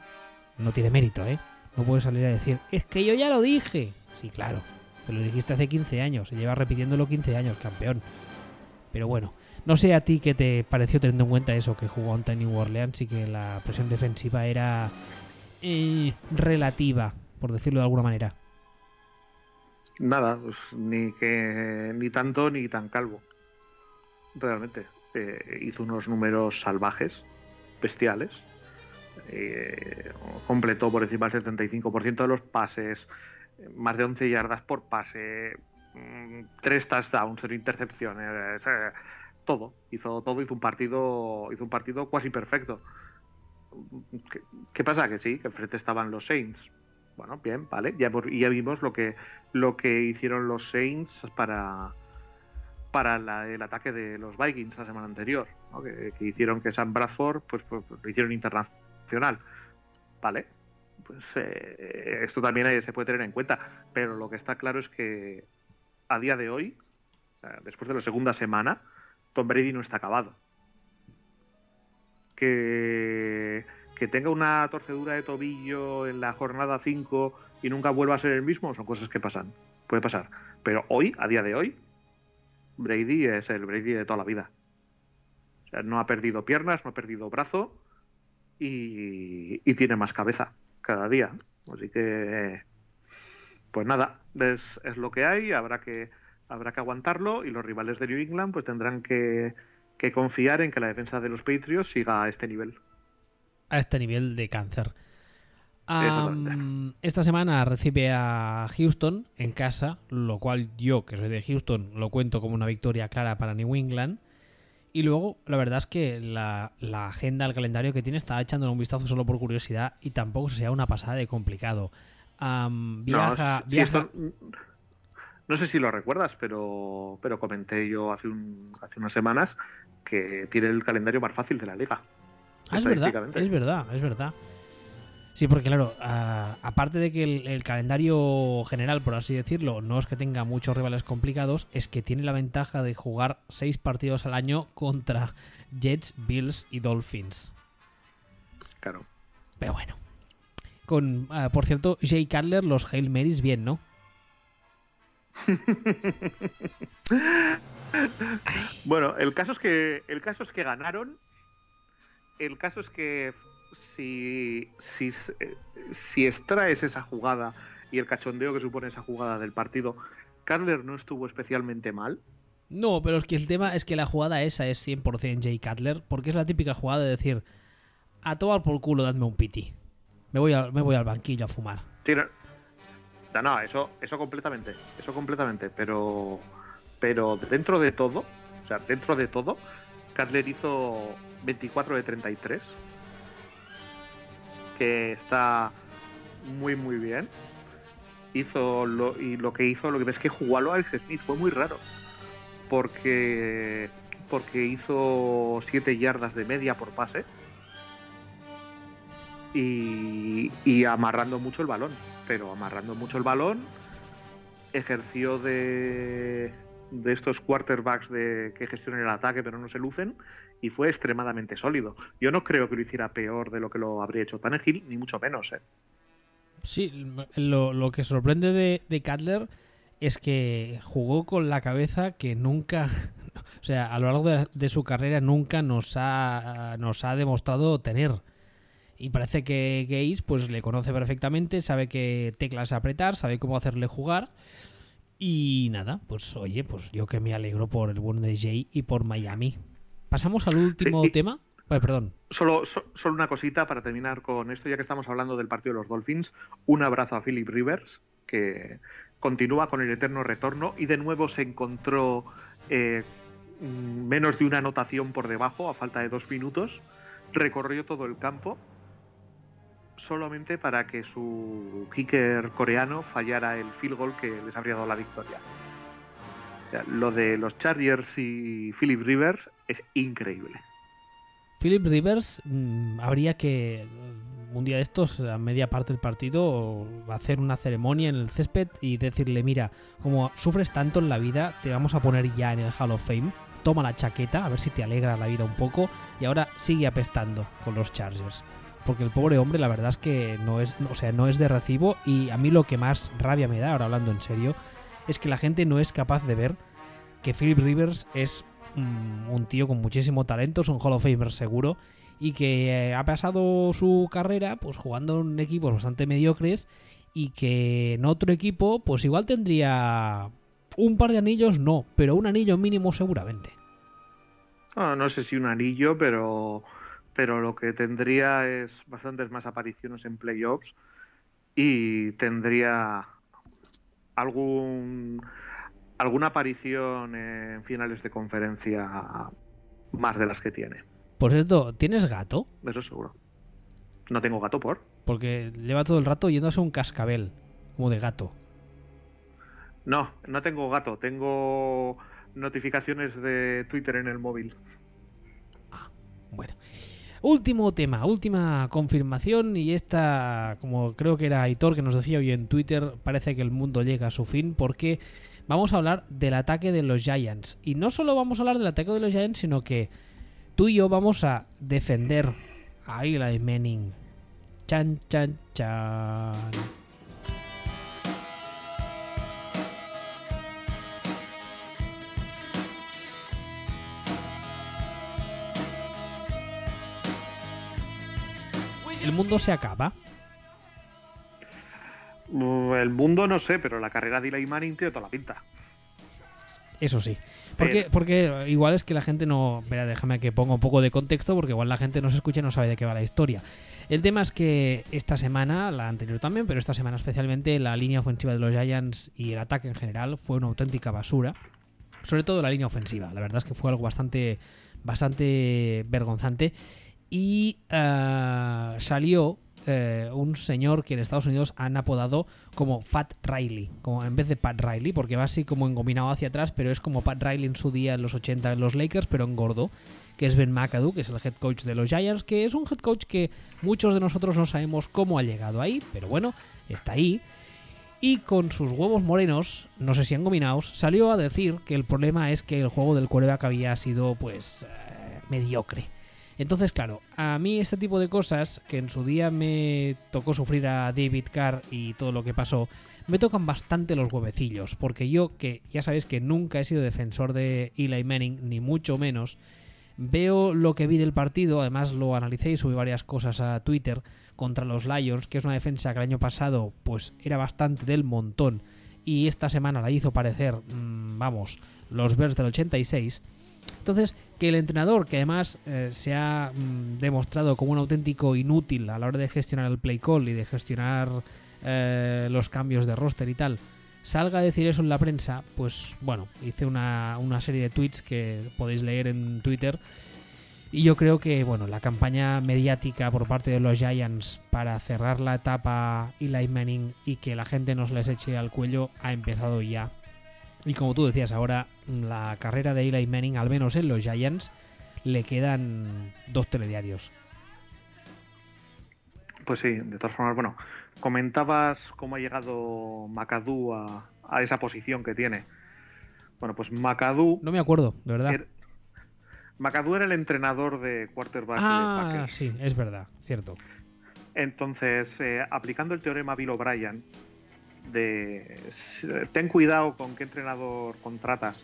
no tiene mérito, ¿eh? No puedes salir a decir, es que yo ya lo dije. Sí, claro, te lo dijiste hace 15 años, se lleva repitiéndolo 15 años, campeón. Pero bueno, no sé a ti qué te pareció teniendo en cuenta eso, que jugó ante New Orleans y que la presión defensiva era eh, relativa, por decirlo de alguna manera. Nada, pues, ni que ni tanto ni tan calvo. Realmente. Eh, hizo unos números salvajes, bestiales. Eh, completó por encima del 75% de los pases, eh, más de 11 yardas por pase, mm, tres touchdowns, cero intercepciones, todo. Hizo todo, hizo un partido, hizo un partido casi perfecto. ¿Qué, pasa? Que sí, que enfrente estaban los Saints. Bueno, bien, vale. Ya, ya vimos lo que, lo que hicieron los Saints para, para el ataque de los Vikings la semana anterior. ¿no? Que, que hicieron que Sam Bradford pues, pues, lo hicieron internacional. Vale. Pues eh, esto también hay- se puede tener en cuenta. Pero lo que está claro es que a día de hoy, después de la segunda semana, Tom Brady no está acabado. Que, que tenga una torcedura de tobillo en la jornada 5 y nunca vuelva a ser el mismo, son cosas que pasan. Puede pasar. Pero hoy, a día de hoy, Brady es el Brady de toda la vida. O sea, no ha perdido piernas, no ha perdido brazo y, y tiene más cabeza cada día. Así que, pues nada, es, es lo que hay, habrá que, habrá que aguantarlo y los rivales de New England pues tendrán que, que confiar en que la defensa de los Patriots siga a este nivel. a este nivel de cáncer. Esta semana recibe a Houston en casa, lo cual yo, que soy de Houston, lo cuento como una victoria clara para New England. Y luego, la verdad es que la, la agenda, el calendario que tiene, estaba echándole un vistazo solo por curiosidad y tampoco sea una pasada de complicado. Am, viaja, no, sí, viaja- esto- no sé si lo recuerdas, pero, pero comenté yo hace, un, hace unas semanas que tiene el calendario más fácil de la liga. Ah, es verdad, es verdad, es verdad. Sí, porque claro, aparte de que el, el calendario general, por así decirlo, no es que tenga muchos rivales complicados, es que tiene la ventaja de jugar seis partidos al año contra Jets, Bills y Dolphins. Claro. Pero bueno. Con, ah, por cierto, Jay Cutler, los Hail Marys, bien, ¿no? Bueno, el caso es que el caso es que ganaron. El caso es que si, si, si extraes esa jugada y el cachondeo que supone esa jugada del partido, Carler no estuvo especialmente mal. No, pero es que el tema es que la jugada esa es 100% Jay Cutler, porque es la típica jugada de decir, a tomar por culo, dadme un piti. Me voy, al- me voy al banquillo a fumar. Sí, no, eso, eso completamente, eso completamente, pero, pero dentro de todo, o sea, dentro de todo, Cutler hizo 24 de 33, está muy muy bien. Hizo lo, y lo que hizo, lo que ves que jugó a lo Alex Smith, fue muy raro, porque porque hizo 7 yardas de media por pase y, y amarrando mucho el balón, pero amarrando mucho el balón, ejerció de, de estos quarterbacks de, que gestionan el ataque pero no se lucen y fue extremadamente sólido. Yo no creo que lo hiciera peor de lo que lo habría hecho Tannehill, ni mucho menos. ¿eh? Sí, lo, lo que sorprende de, de Cutler es que jugó con la cabeza que nunca, o sea, a lo largo de, su carrera nunca nos ha, nos ha demostrado tener. Y parece que Gaze pues le conoce perfectamente, sabe qué teclas apretar, sabe cómo hacerle jugar. Y nada, pues oye, pues yo que me alegro por el bueno de Jay y por Miami. Pasamos al último Sí, tema. Perdón. Solo, so- solo una cosita para terminar con esto, ya que estamos hablando del partido de los Dolphins. Un abrazo a Philip Rivers, que continúa con el eterno retorno y de nuevo se encontró eh, mm, menos de una anotación por debajo, a falta de dos minutos. Recorrió todo el campo solamente para que su kicker coreano fallara el field goal que les habría dado la victoria. Lo de los Chargers y Philip Rivers es increíble. Philip Rivers mm, habría que mm, un día de estos, a media parte del partido, hacer una ceremonia en el césped y decirle, mira, como sufres tanto en la vida, te vamos a poner ya en el Hall of Fame, toma la chaqueta, a ver si te alegra la vida un poco, y ahora sigue apestando con los Chargers. Porque el pobre hombre, la verdad es que no es, o sea, no es de recibo, y a mí lo que más rabia me da, ahora hablando en serio, es que la gente no es capaz de ver que Philip Rivers es un tío con muchísimo talento, es un Hall of Famer seguro, y que eh, ha pasado su carrera pues jugando en equipos bastante mediocres y que en otro equipo pues igual tendría un par de anillos, no, pero un anillo mínimo seguramente. No, no sé si un anillo, pero, pero lo que tendría es bastantes más apariciones en playoffs y tendría algún alguna aparición en finales de conferencia más de las que tiene. Por cierto, ¿tienes gato? Eso seguro. No tengo gato por. Porque lleva todo el rato yéndose un cascabel, como de gato. No, no tengo gato. Tengo notificaciones de Twitter en el móvil. Bueno. Último tema, última confirmación y esta, como creo que era Aitor que nos decía hoy en Twitter, parece que el mundo llega a su fin porque vamos a hablar del ataque de los Giants. Y no solo vamos a hablar del ataque de los Giants, sino que tú y yo vamos a defender a Eli Manning. Chan, chan, chan. El mundo se acaba. Mm, El mundo no sé, pero la carrera de Eli Manning tiene toda la pinta. Eso sí. Porque, Pero- porque igual es que la gente no. Espera, déjame que ponga un poco de contexto, porque igual la gente no se escucha y no sabe de qué va la historia. El tema es que esta semana, la anterior también, pero esta semana especialmente, la línea ofensiva de los Giants y el ataque en general fue una auténtica basura. Sobre todo la línea ofensiva. La verdad es que fue algo bastante, bastante vergonzante. Y ah, salió eh, un señor que en Estados Unidos han apodado como Fat Riley, como en vez de Pat Riley, porque va así como engominado hacia atrás, pero es como Pat Riley en su día en los 80 en los Lakers, pero en gordo, que es Ben McAdoo, que es el head coach de los Giants, que es un head coach que muchos de nosotros no sabemos cómo ha llegado ahí, pero bueno, está ahí. Y con sus huevos morenos, no sé si engominados, salió a decir que el problema es que el juego del quarterback había sido, pues, eh, mediocre. Entonces, claro, a mí este tipo de cosas, que en su día me tocó sufrir a David Carr y todo lo que pasó, me tocan bastante los huevecillos, porque yo, que ya sabéis que nunca he sido defensor de Eli Manning, ni mucho menos, veo lo que vi del partido, además lo analicé y subí varias cosas a Twitter contra los Lions, que es una defensa que el año pasado pues era bastante del montón y esta semana la hizo parecer, mm, vamos, los Bears del 86. Entonces, que el entrenador, que además eh, se ha mm, demostrado como un auténtico inútil a la hora de gestionar el play call y de gestionar eh, los cambios de roster y tal, salga a decir eso en la prensa, pues bueno, hice una, una serie de tweets que podéis leer en Twitter. Y yo creo que, bueno, la campaña mediática por parte de los Giants para cerrar la etapa Eli Manning y que la gente nos les eche al cuello ha empezado ya. Y como tú decías, ahora la carrera de Eli Manning, al menos en los Giants, le quedan dos telediarios. Pues sí, de todas formas, bueno, comentabas cómo ha llegado McAdoo a, a esa posición que tiene. Bueno, pues McAdoo, No me acuerdo, de verdad. er- McAdoo era el entrenador de quarterback de Ah, Packers. sí, es verdad, cierto. Entonces, eh, aplicando el teorema Bill O'Brien, de ten cuidado con qué entrenador contratas,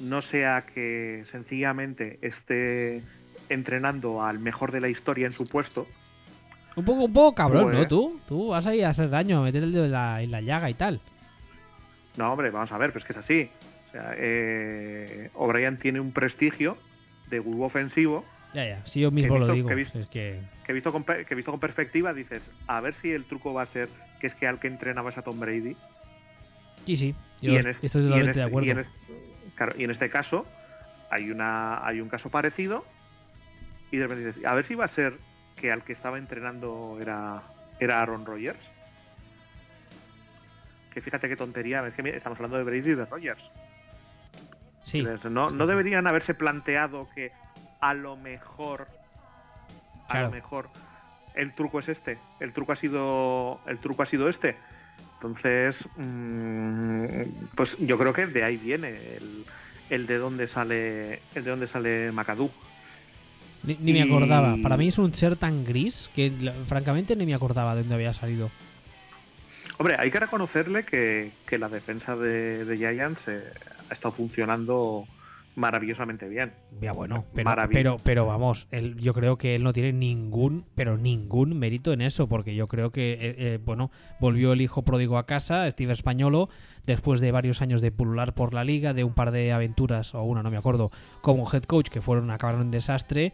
no sea que sencillamente esté entrenando al mejor de la historia en su puesto, Un poco, un poco cabrón, ¿no? Pues- Tú, tú vas ahí a hacer daño, a meter el dedo en la, en la llaga y tal. No, hombre, vamos a ver, pero es que es así. O sea, eh, O'Brien tiene un prestigio de gurú ofensivo Ya, ya, si yo mismo lo digo. que he visto- Es que. que visto, con, que visto con perspectiva dices, a ver si el truco va a ser que es que al que entrenaba es a Tom Brady. Sí, sí, yo y en este- estoy y en totalmente este- de acuerdo. Y en, este, claro, y en este caso hay, una, hay un caso parecido y de repente dices, a ver si va a ser que al que estaba entrenando era, era Aaron Rodgers. Que fíjate qué tontería, es que estamos hablando de Brady y de Rodgers. Sí, Entonces, no, sí, no deberían haberse planteado que a lo mejor, a Claro. lo mejor el truco es este, el truco ha sido, el truco ha sido este. Entonces, mm, pues yo creo que de ahí viene el, el de dónde sale, el de dónde sale McAdoo. Ni, ni me acordaba. Para mí es un ser tan gris que francamente ni me acordaba de dónde había salido. Hombre, hay que reconocerle que, que la defensa de, de Giants eh, ha estado funcionando maravillosamente bien. Ya bueno, pero, pero, pero vamos, él, yo creo que él no tiene ningún, pero ningún mérito en eso, porque yo creo que, eh, eh, bueno, volvió el hijo pródigo a casa, Steve Españolo, después de varios años de pulular por la liga, de un par de aventuras, o una, no me acuerdo, como head coach, que fueron, acabaron en desastre,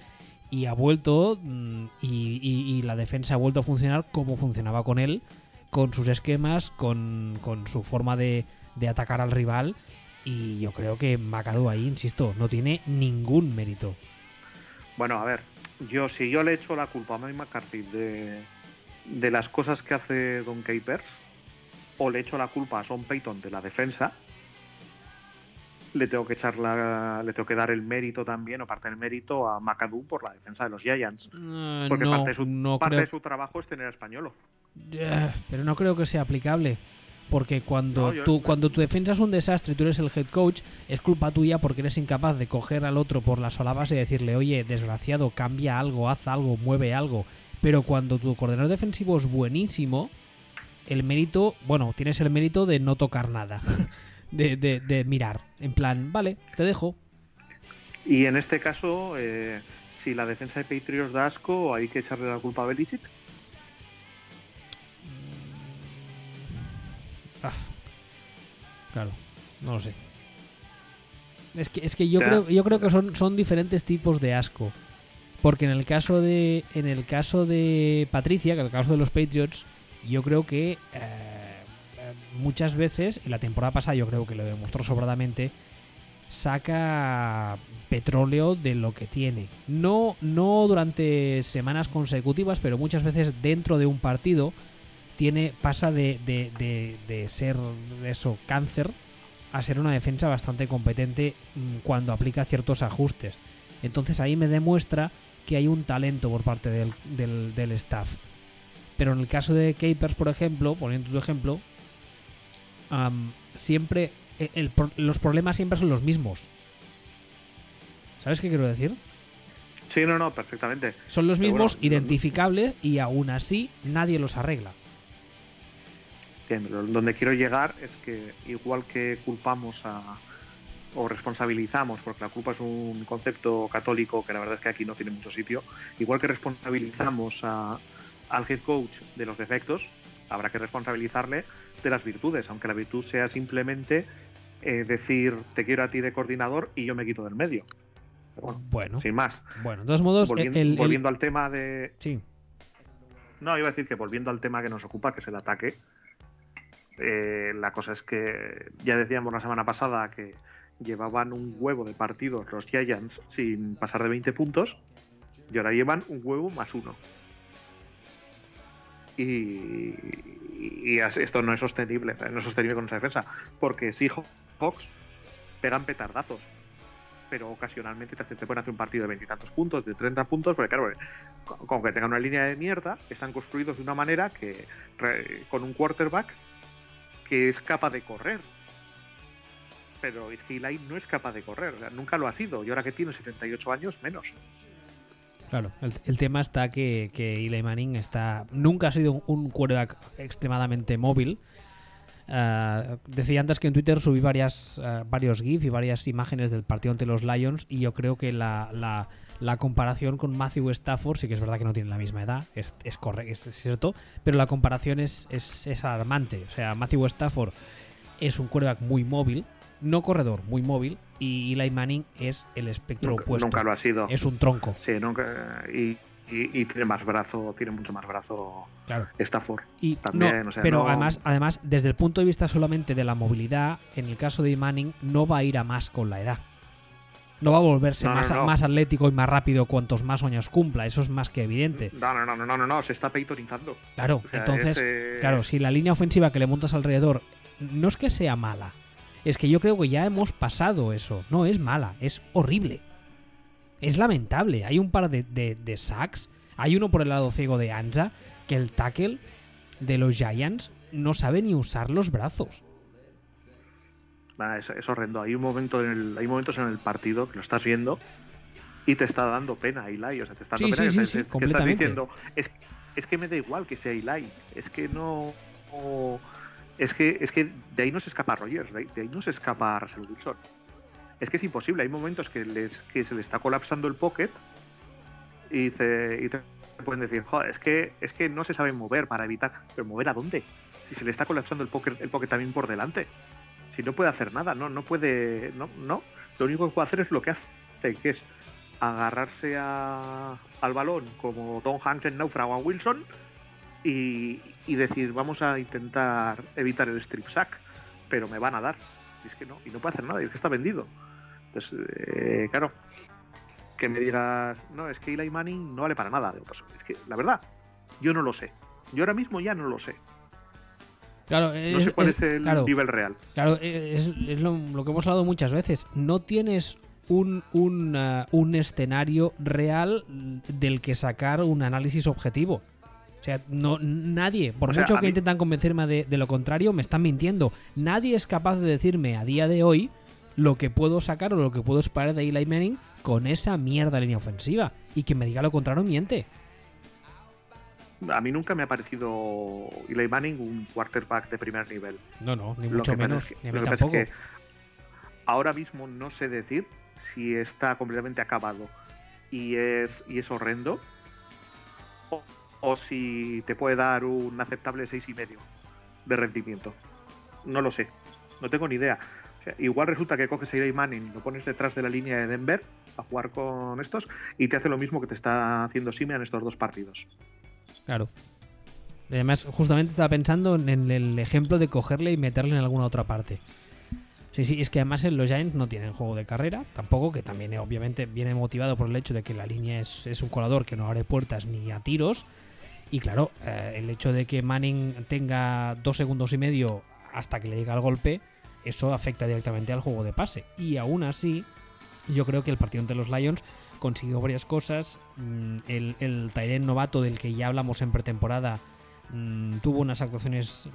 y ha vuelto, mm, y, y- y la defensa ha vuelto a funcionar como funcionaba con él, con sus esquemas, con, con su forma de, de atacar al rival. Y yo creo que McAdoo ahí, insisto, no tiene ningún mérito. Bueno, a ver, yo si yo le echo la culpa a Mike McCarthy de, de las cosas que hace Don Capers, o le echo la culpa a Sean Payton de la defensa, le tengo que echar la, le tengo que dar el mérito también, o parte del mérito a McAdoo por la defensa de los Giants. Eh, Porque no, parte, de su, no parte creo, de su trabajo es tener a españolo. Eh, pero no creo que sea aplicable. Porque cuando, No, yo- tú, cuando tu defensa es un desastre y tú eres el head coach, es culpa tuya porque eres incapaz de coger al otro por las solapas y decirle, oye, desgraciado, cambia algo, haz algo, mueve algo. Pero cuando tu coordinador defensivo es buenísimo, el mérito, bueno, tienes el mérito de no tocar nada. de, de- de mirar. En plan, vale, te dejo. Y en este caso, eh, si la defensa de Patriots da asco, hay que echarle la culpa a Belichick. Ah, claro, no lo sé. Es que, es que yo, Ya. creo, yo creo que son, son diferentes tipos de asco. Porque en el caso de. En el caso de Patricia, que en el caso de los Patriots, yo creo que eh, eh, muchas veces, y la temporada pasada yo creo que lo demostró sobradamente, saca petróleo de lo que tiene. No, no durante semanas consecutivas, pero muchas veces dentro de un partido tiene, pasa de, de- de- de ser eso, cáncer, a ser una defensa bastante competente mm, cuando aplica ciertos ajustes. Entonces ahí me demuestra que hay un talento por parte del, del- del staff. Pero en el caso de Capers, por ejemplo, poniendo tu ejemplo, siempre el- el pro- los problemas siempre son los mismos. ¿Sabes qué quiero decir? Sí, no, no, perfectamente. Son los mismos bueno, identificables y aún así nadie los arregla. Donde quiero llegar es que igual que culpamos a o responsabilizamos, porque la culpa es un concepto católico que la verdad es que aquí no tiene mucho sitio, igual que responsabilizamos a- al head coach de los defectos, habrá que responsabilizarle de las virtudes, aunque la virtud sea simplemente eh, decir te quiero a ti de coordinador y yo me quito del medio. Bueno, Bueno, sin más. bueno, de todos modos, Volviendo, el- el- volviendo al tema de, sí, no, iba a decir que volviendo al tema que nos ocupa, que es el ataque, eh, la cosa es que ya decíamos la semana pasada que llevaban un huevo de partidos los Giants sin pasar de 20 puntos y ahora llevan un huevo más uno. Y, y esto no es sostenible, no es sostenible con esa defensa, porque sí, Hawks pegan petardazos, pero ocasionalmente te, te pueden hacer un partido de veintitantos puntos, de 30 puntos, porque claro, con que tengan una línea de mierda, están construidos de una manera que con un quarterback que es capaz de correr. Pero es que Eli no es capaz de correr, nunca lo ha sido, y ahora que tiene 78 años, menos. claro. El, tema está que, que Eli Manning está, nunca ha sido un, un extremadamente móvil. Ah, decía antes que en Twitter subí varias, ah, varios GIF y varias imágenes del partido ante los Lions y yo creo que la- la comparación con Matthew Stafford, sí que es verdad que no tienen la misma edad, es, es, corre- es cierto, pero la comparación es, es, es alarmante. O sea, Matthew Stafford es un quarterback muy móvil, no corredor, muy móvil, y Eli Manning es el espectro Nunca, opuesto. nunca lo ha sido. Es un tronco, Sí, nunca, y, y- y tiene más brazo, tiene mucho más brazo claro. Stafford. Y También, no, o sea, pero no- además, además, desde el punto de vista solamente de la movilidad, en el caso de Manning no va a ir a más con la edad. No va a volverse No, no, más, no. más atlético y más rápido cuantos más años cumpla. Eso es más que evidente. No, no, no, no, no, no, se está peitonizando. Claro, O sea, entonces, es, eh, claro, si la línea ofensiva que le montas alrededor no es que sea mala, es que yo creo que ya hemos pasado eso. No es mala, es horrible. Es lamentable. Hay un par de, de, de sacks. Hay uno por el lado ciego de Anza que el tackle de los Giants no sabe ni usar los brazos. Es, es horrendo. Hay un momento en el, hay momentos en el partido que lo estás viendo y te está dando pena Eli. O sea, te está dando Sí, pena sí, que, sí, estás diciendo, es, es que me da igual que sea Eli. Es que no. no- es que, es que de ahí no se escapa Rogers, de ahí, de ahí no se escapa Russell Wilson. Es que es imposible. Hay momentos que, les, que se le está colapsando el pocket y te pueden decir, joder, es que, es que no se sabe mover para evitar. ¿Pero mover a dónde? Si se le está colapsando el pocket, el pocket también por delante si no puede hacer nada, no, no puede, no, no, lo único que puede hacer es lo que hace, que es agarrarse al balón como Tom Hanks en Náufrago a Wilson y, decir vamos a intentar evitar el strip sack, pero me van a dar. Y es que no, y no puede hacer nada, y es que está vendido. Entonces, eh, claro, que me digas, no, es que Eli Manning no vale para nada. Pues, es que la verdad, yo no lo sé. Yo ahora mismo ya no lo sé. Claro, No sé cuál es- es el claro, nivel real. claro, es, es lo, lo que hemos hablado muchas veces. No tienes un, un, ah, un escenario real del que sacar un análisis objetivo. O sea, no, nadie, por O mucho que mí- intentan convencerme de, de lo contrario, me están mintiendo. Nadie es capaz de decirme a día de hoy lo que puedo sacar o lo que puedo esperar de Eli Manning con esa mierda línea ofensiva. Y que me diga lo contrario miente. A mí nunca me ha parecido Eli Manning un quarterback de primer nivel. No, no, ni Lo mucho menos. es que- ni pasa es tampoco. que ahora mismo no sé decir si está completamente acabado y es, y es horrendo o, o si te puede dar un aceptable seis y medio de rendimiento. No lo sé, no tengo ni idea. O sea, igual resulta que coges a Eli Manning, lo pones detrás de la línea de Denver a jugar con estos y te hace lo mismo que te está haciendo Simian en estos dos partidos. Claro. Además, justamente estaba pensando en el ejemplo de cogerle y meterle en alguna otra parte. Sí, sí, es que además los Giants no tienen juego de carrera, tampoco, que también eh, obviamente viene motivado por el hecho de que la línea es, es un colador que no abre puertas ni a tiros. Y claro, eh, el hecho de que Manning tenga dos segundos y medio hasta que le llega el golpe, eso afecta directamente al juego de pase. Y aún así, yo creo que el partido entre los Lions consiguió varias cosas. Mm, El, el novato del que ya hablamos en pretemporada mm, tuvo unas actuaciones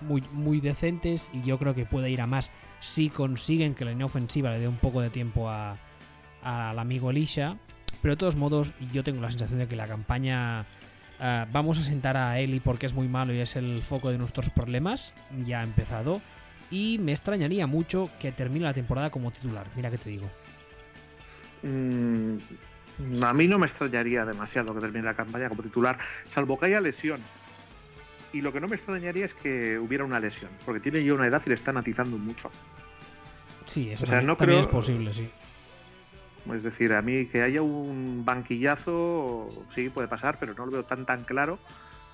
muy, muy decentes y yo creo que puede ir a más si consiguen que la línea ofensiva le dé un poco de tiempo a- al amigo Elisha. Pero de todos modos, yo tengo la sensación de que la campaña ah, vamos a sentar a Eli porque es muy malo y es el foco de nuestros problemas. Ya ha empezado. Y me extrañaría mucho que termine la temporada como titular. Mira que te digo. Mm, a mí no me extrañaría demasiado que termine la campaña como titular, salvo que haya lesión. Y lo que no me extrañaría es que hubiera una lesión, porque tiene ya una edad y le están atizando mucho. Sí, eso O sea, también, no también creo- es posible, sí. Es decir, a mí que haya un banquillazo, sí, puede pasar, pero no lo veo tan tan claro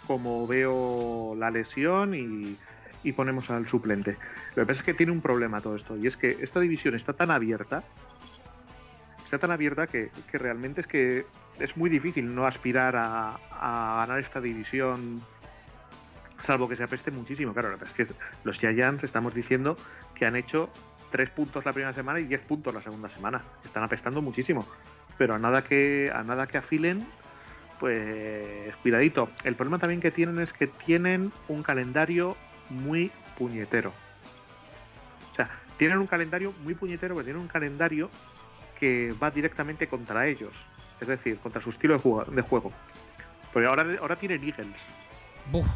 como veo la lesión y, y ponemos al suplente. Lo que pasa es que tiene un problema todo esto, y es que esta división está tan abierta, está tan abierta que, que realmente es que es muy difícil no aspirar a, a ganar esta división, salvo que se apeste muchísimo. Claro, es que los Giants estamos diciendo que han hecho 3 puntos la primera semana y 10 puntos la segunda semana. Están apestando muchísimo. Pero a nada que, a nada que afilen, pues cuidadito. El problema también que tienen es que tienen un calendario muy puñetero. O sea, tienen un calendario muy puñetero, pero tienen un calendario que va directamente contra ellos. Es decir, contra su estilo de juego. De juego. Porque ahora, ahora tienen Eagles. Buf.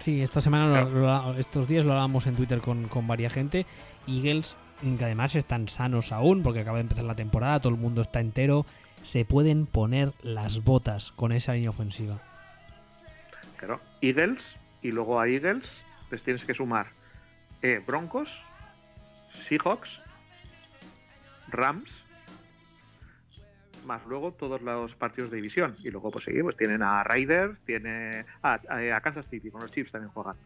Sí, esta semana, lo- Claro. lo- estos días lo hablábamos en Twitter con, con varias gente. Eagles, que además están sanos aún, porque acaba de empezar la temporada, todo el mundo está entero. Se pueden poner las botas con esa línea ofensiva. Claro, Eagles, y luego a Eagles les tienes que sumar eh, Broncos, Seahawks, Rams, más luego todos los partidos de división. Y luego, pues sí, pues tienen a Raiders, tiene a, a Kansas City, con los Chiefs también juegan.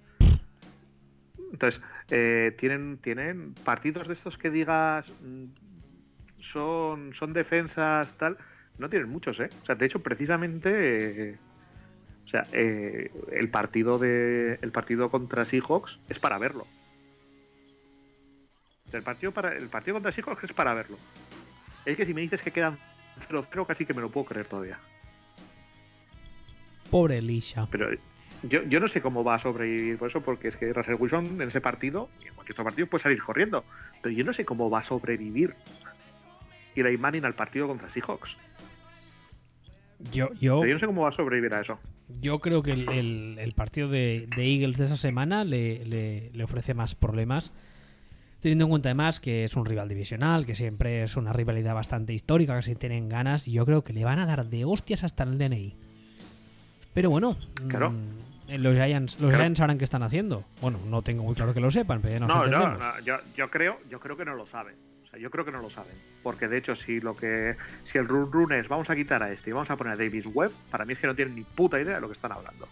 Entonces, eh, tienen, tienen partidos de estos que digas mm, son, son defensas, tal. No tienen muchos, ¿eh? O sea, de hecho, precisamente. eh, o sea, eh, el partido de el partido contra Seahawks es para verlo. El partido para el partido contra Seahawks es para verlo. Es que si me dices que quedan 0-0 casi que me lo puedo creer todavía. Pobre Elisha. Pero yo, yo no sé cómo va a sobrevivir por eso, porque es que Russell Wilson en ese partido, y en cualquier otro partido, puede salir corriendo. Pero yo no sé cómo va a sobrevivir. La Manning al partido contra Seahawks. Yo, yo, Pero yo no sé cómo va a sobrevivir a eso. yo creo que el, el- el partido de, de Eagles de esa semana le, le- le ofrece más problemas. Teniendo en cuenta además que es un rival divisional, que siempre es una rivalidad bastante histórica, que si tienen ganas, yo creo que le van a dar de hostias hasta el DNI. Pero bueno, Claro. mm, los Giants, los Claro. Giants sabrán qué están haciendo. Bueno, no tengo muy claro que lo sepan, pero ya nos No, no, no, yo, yo creo, yo creo que no lo saben. O sea, yo creo que no lo saben. Porque de hecho, si lo que. Si el run run es vamos a quitar a este y vamos a poner a Davis Webb, para mí es que no tienen ni puta idea de lo que están hablando.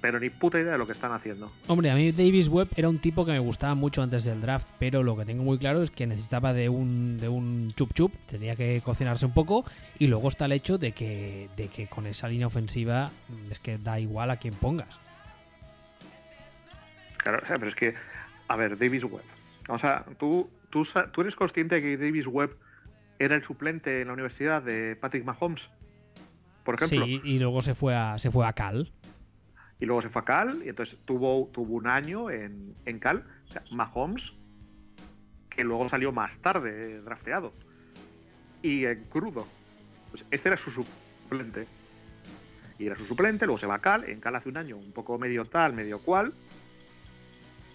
Pero ni puta idea de lo que están haciendo. Hombre, a mí Davis Webb era un tipo que me gustaba mucho antes del draft, pero lo que tengo muy claro es que necesitaba de un, de un chup chup, tenía que cocinarse un poco, y luego está el hecho de que, de que con esa línea ofensiva mm, es que da igual a quien pongas. Claro, pero es que. A ver, Davis Webb. O sea, tú, tú, tú eres consciente de que Davis Webb era el suplente en la universidad de Patrick Mahomes, por ejemplo. Sí, y luego se fue a, se fue a Cal. Y luego se fue a Cal y entonces tuvo, tuvo un año en, en Cal, o sea, Mahomes, que luego salió más tarde eh, drafteado y en crudo. Pues este era su suplente. Y era su suplente, luego se va a Cal, en Cal hace un año un poco medio tal, medio cual.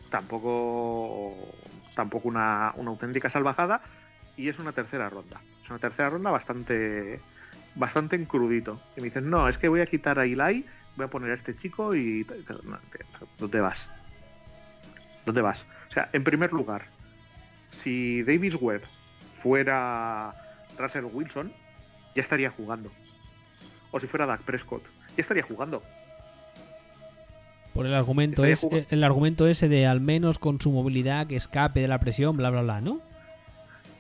Tampoco tampoco una, una auténtica salvajada y es una tercera ronda. Es una tercera ronda bastante bastante encrudito. Y me dicen, no, es que voy a quitar a Eli voy a poner a este chico y te vas. ¿Dónde vas? O sea, en primer lugar, si Davis Webb fuera Russell Wilson, ya estaría jugando. O si fuera Dak Prescott, ya estaría jugando. Por el argumento, es, jugando. el argumento ese de al menos con su movilidad que escape de la presión, bla, bla, bla, ¿no?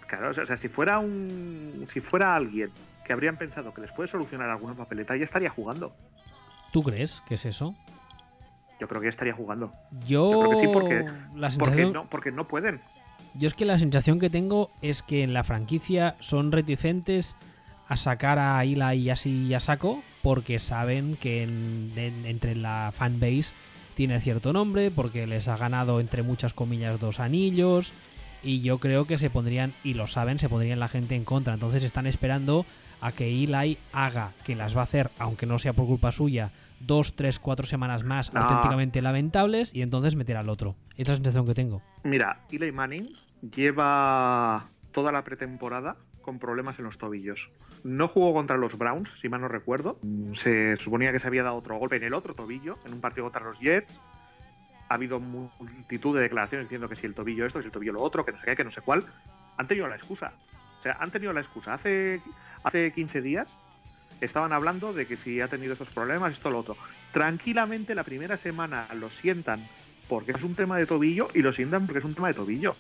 Claro, o sea, si fuera un. Si fuera alguien que habrían pensado que les puede solucionar alguna papeleta, ya estaría jugando. ¿Tú crees que es eso? Yo creo que ya estaría jugando. Yo, Yo creo que sí, porque- la Porque sensación, no, porque no pueden. yo es que la sensación que tengo es que en la franquicia son reticentes a sacar a Ila y así a saco porque saben que en- en- entre la fanbase tiene cierto nombre, porque les ha ganado entre muchas comillas dos anillos y yo creo que se pondrían, y lo saben, se pondrían la gente en contra. Entonces están esperando a que Eli haga, que las va a hacer, aunque no sea por culpa suya, dos, tres, cuatro semanas más No. auténticamente lamentables y entonces meter al otro. Es la sensación que tengo. Mira, Eli Manning lleva toda la pretemporada con problemas en los tobillos. No jugó contra los Browns, si mal no recuerdo. Se suponía que se había dado otro golpe en el otro tobillo, en un partido contra los Jets. Ha habido multitud de declaraciones diciendo que si el tobillo esto, que si el tobillo lo otro, que no sé qué, que no sé cuál. Han tenido la excusa. O sea, han tenido la excusa. Hace, hace 15 días estaban hablando de que si ha tenido estos problemas, esto, lo otro. Tranquilamente la primera semana lo sientan porque es un tema de tobillo y lo sientan porque es un tema de tobillo.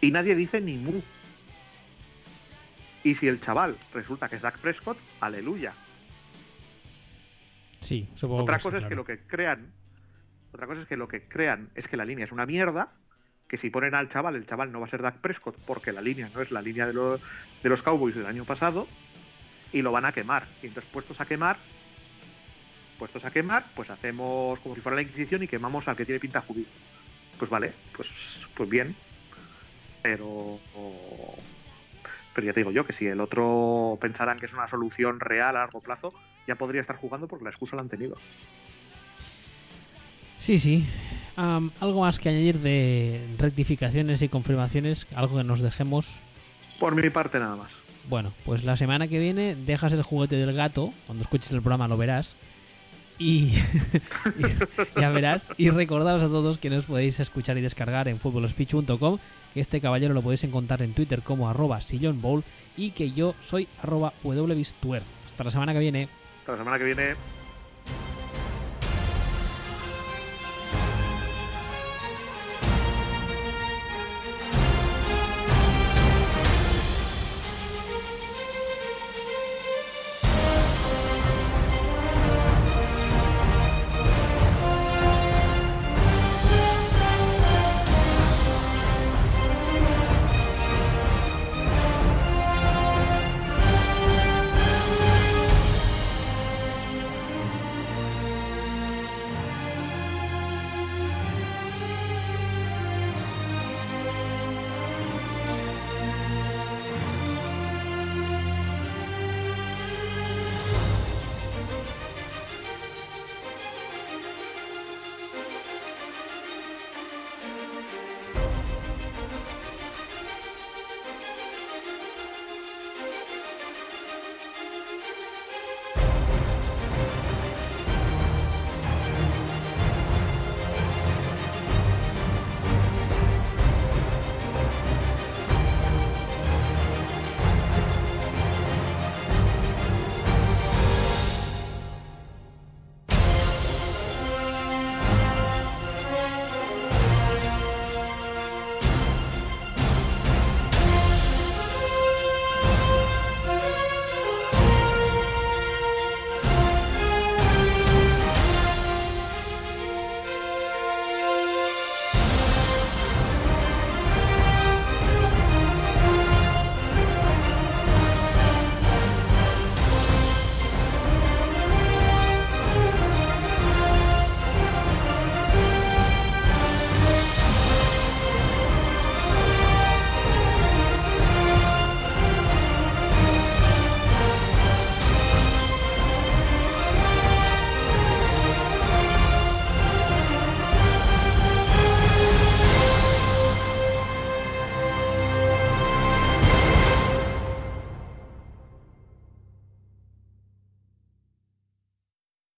Y nadie dice ni mu. Y si el chaval resulta que es Dak Prescott, aleluya. Sí, supongo Otra cosa es que lo que crean, otra cosa es que lo que crean es que la línea es una mierda, que si ponen al chaval, el chaval no va a ser Dak Prescott porque la línea no es la línea de, los de los Cowboys del año pasado y lo van a quemar. Y entonces puestos a quemar, puestos a quemar, pues hacemos como si fuera la Inquisición y quemamos al que tiene pinta judío. Pues vale, pues, pues bien. Pero pero ya te digo yo que si el otro pensaran que es una solución real a largo plazo, ya podría estar jugando porque la excusa la han tenido. Sí, sí. Am, algo más que añadir de rectificaciones y confirmaciones, algo que nos dejemos. Por mi parte nada más. Bueno, pues la semana que viene dejas el juguete del gato, cuando escuches el programa lo verás. Y, y- ya verás. Y recordaros a todos que nos podéis escuchar y descargar en futbolspeech.com. Que este caballero lo podéis encontrar en Twitter como arroba sillonbowl y que yo soy arroba wbistuer. Hasta la semana que viene. Hasta la semana que viene.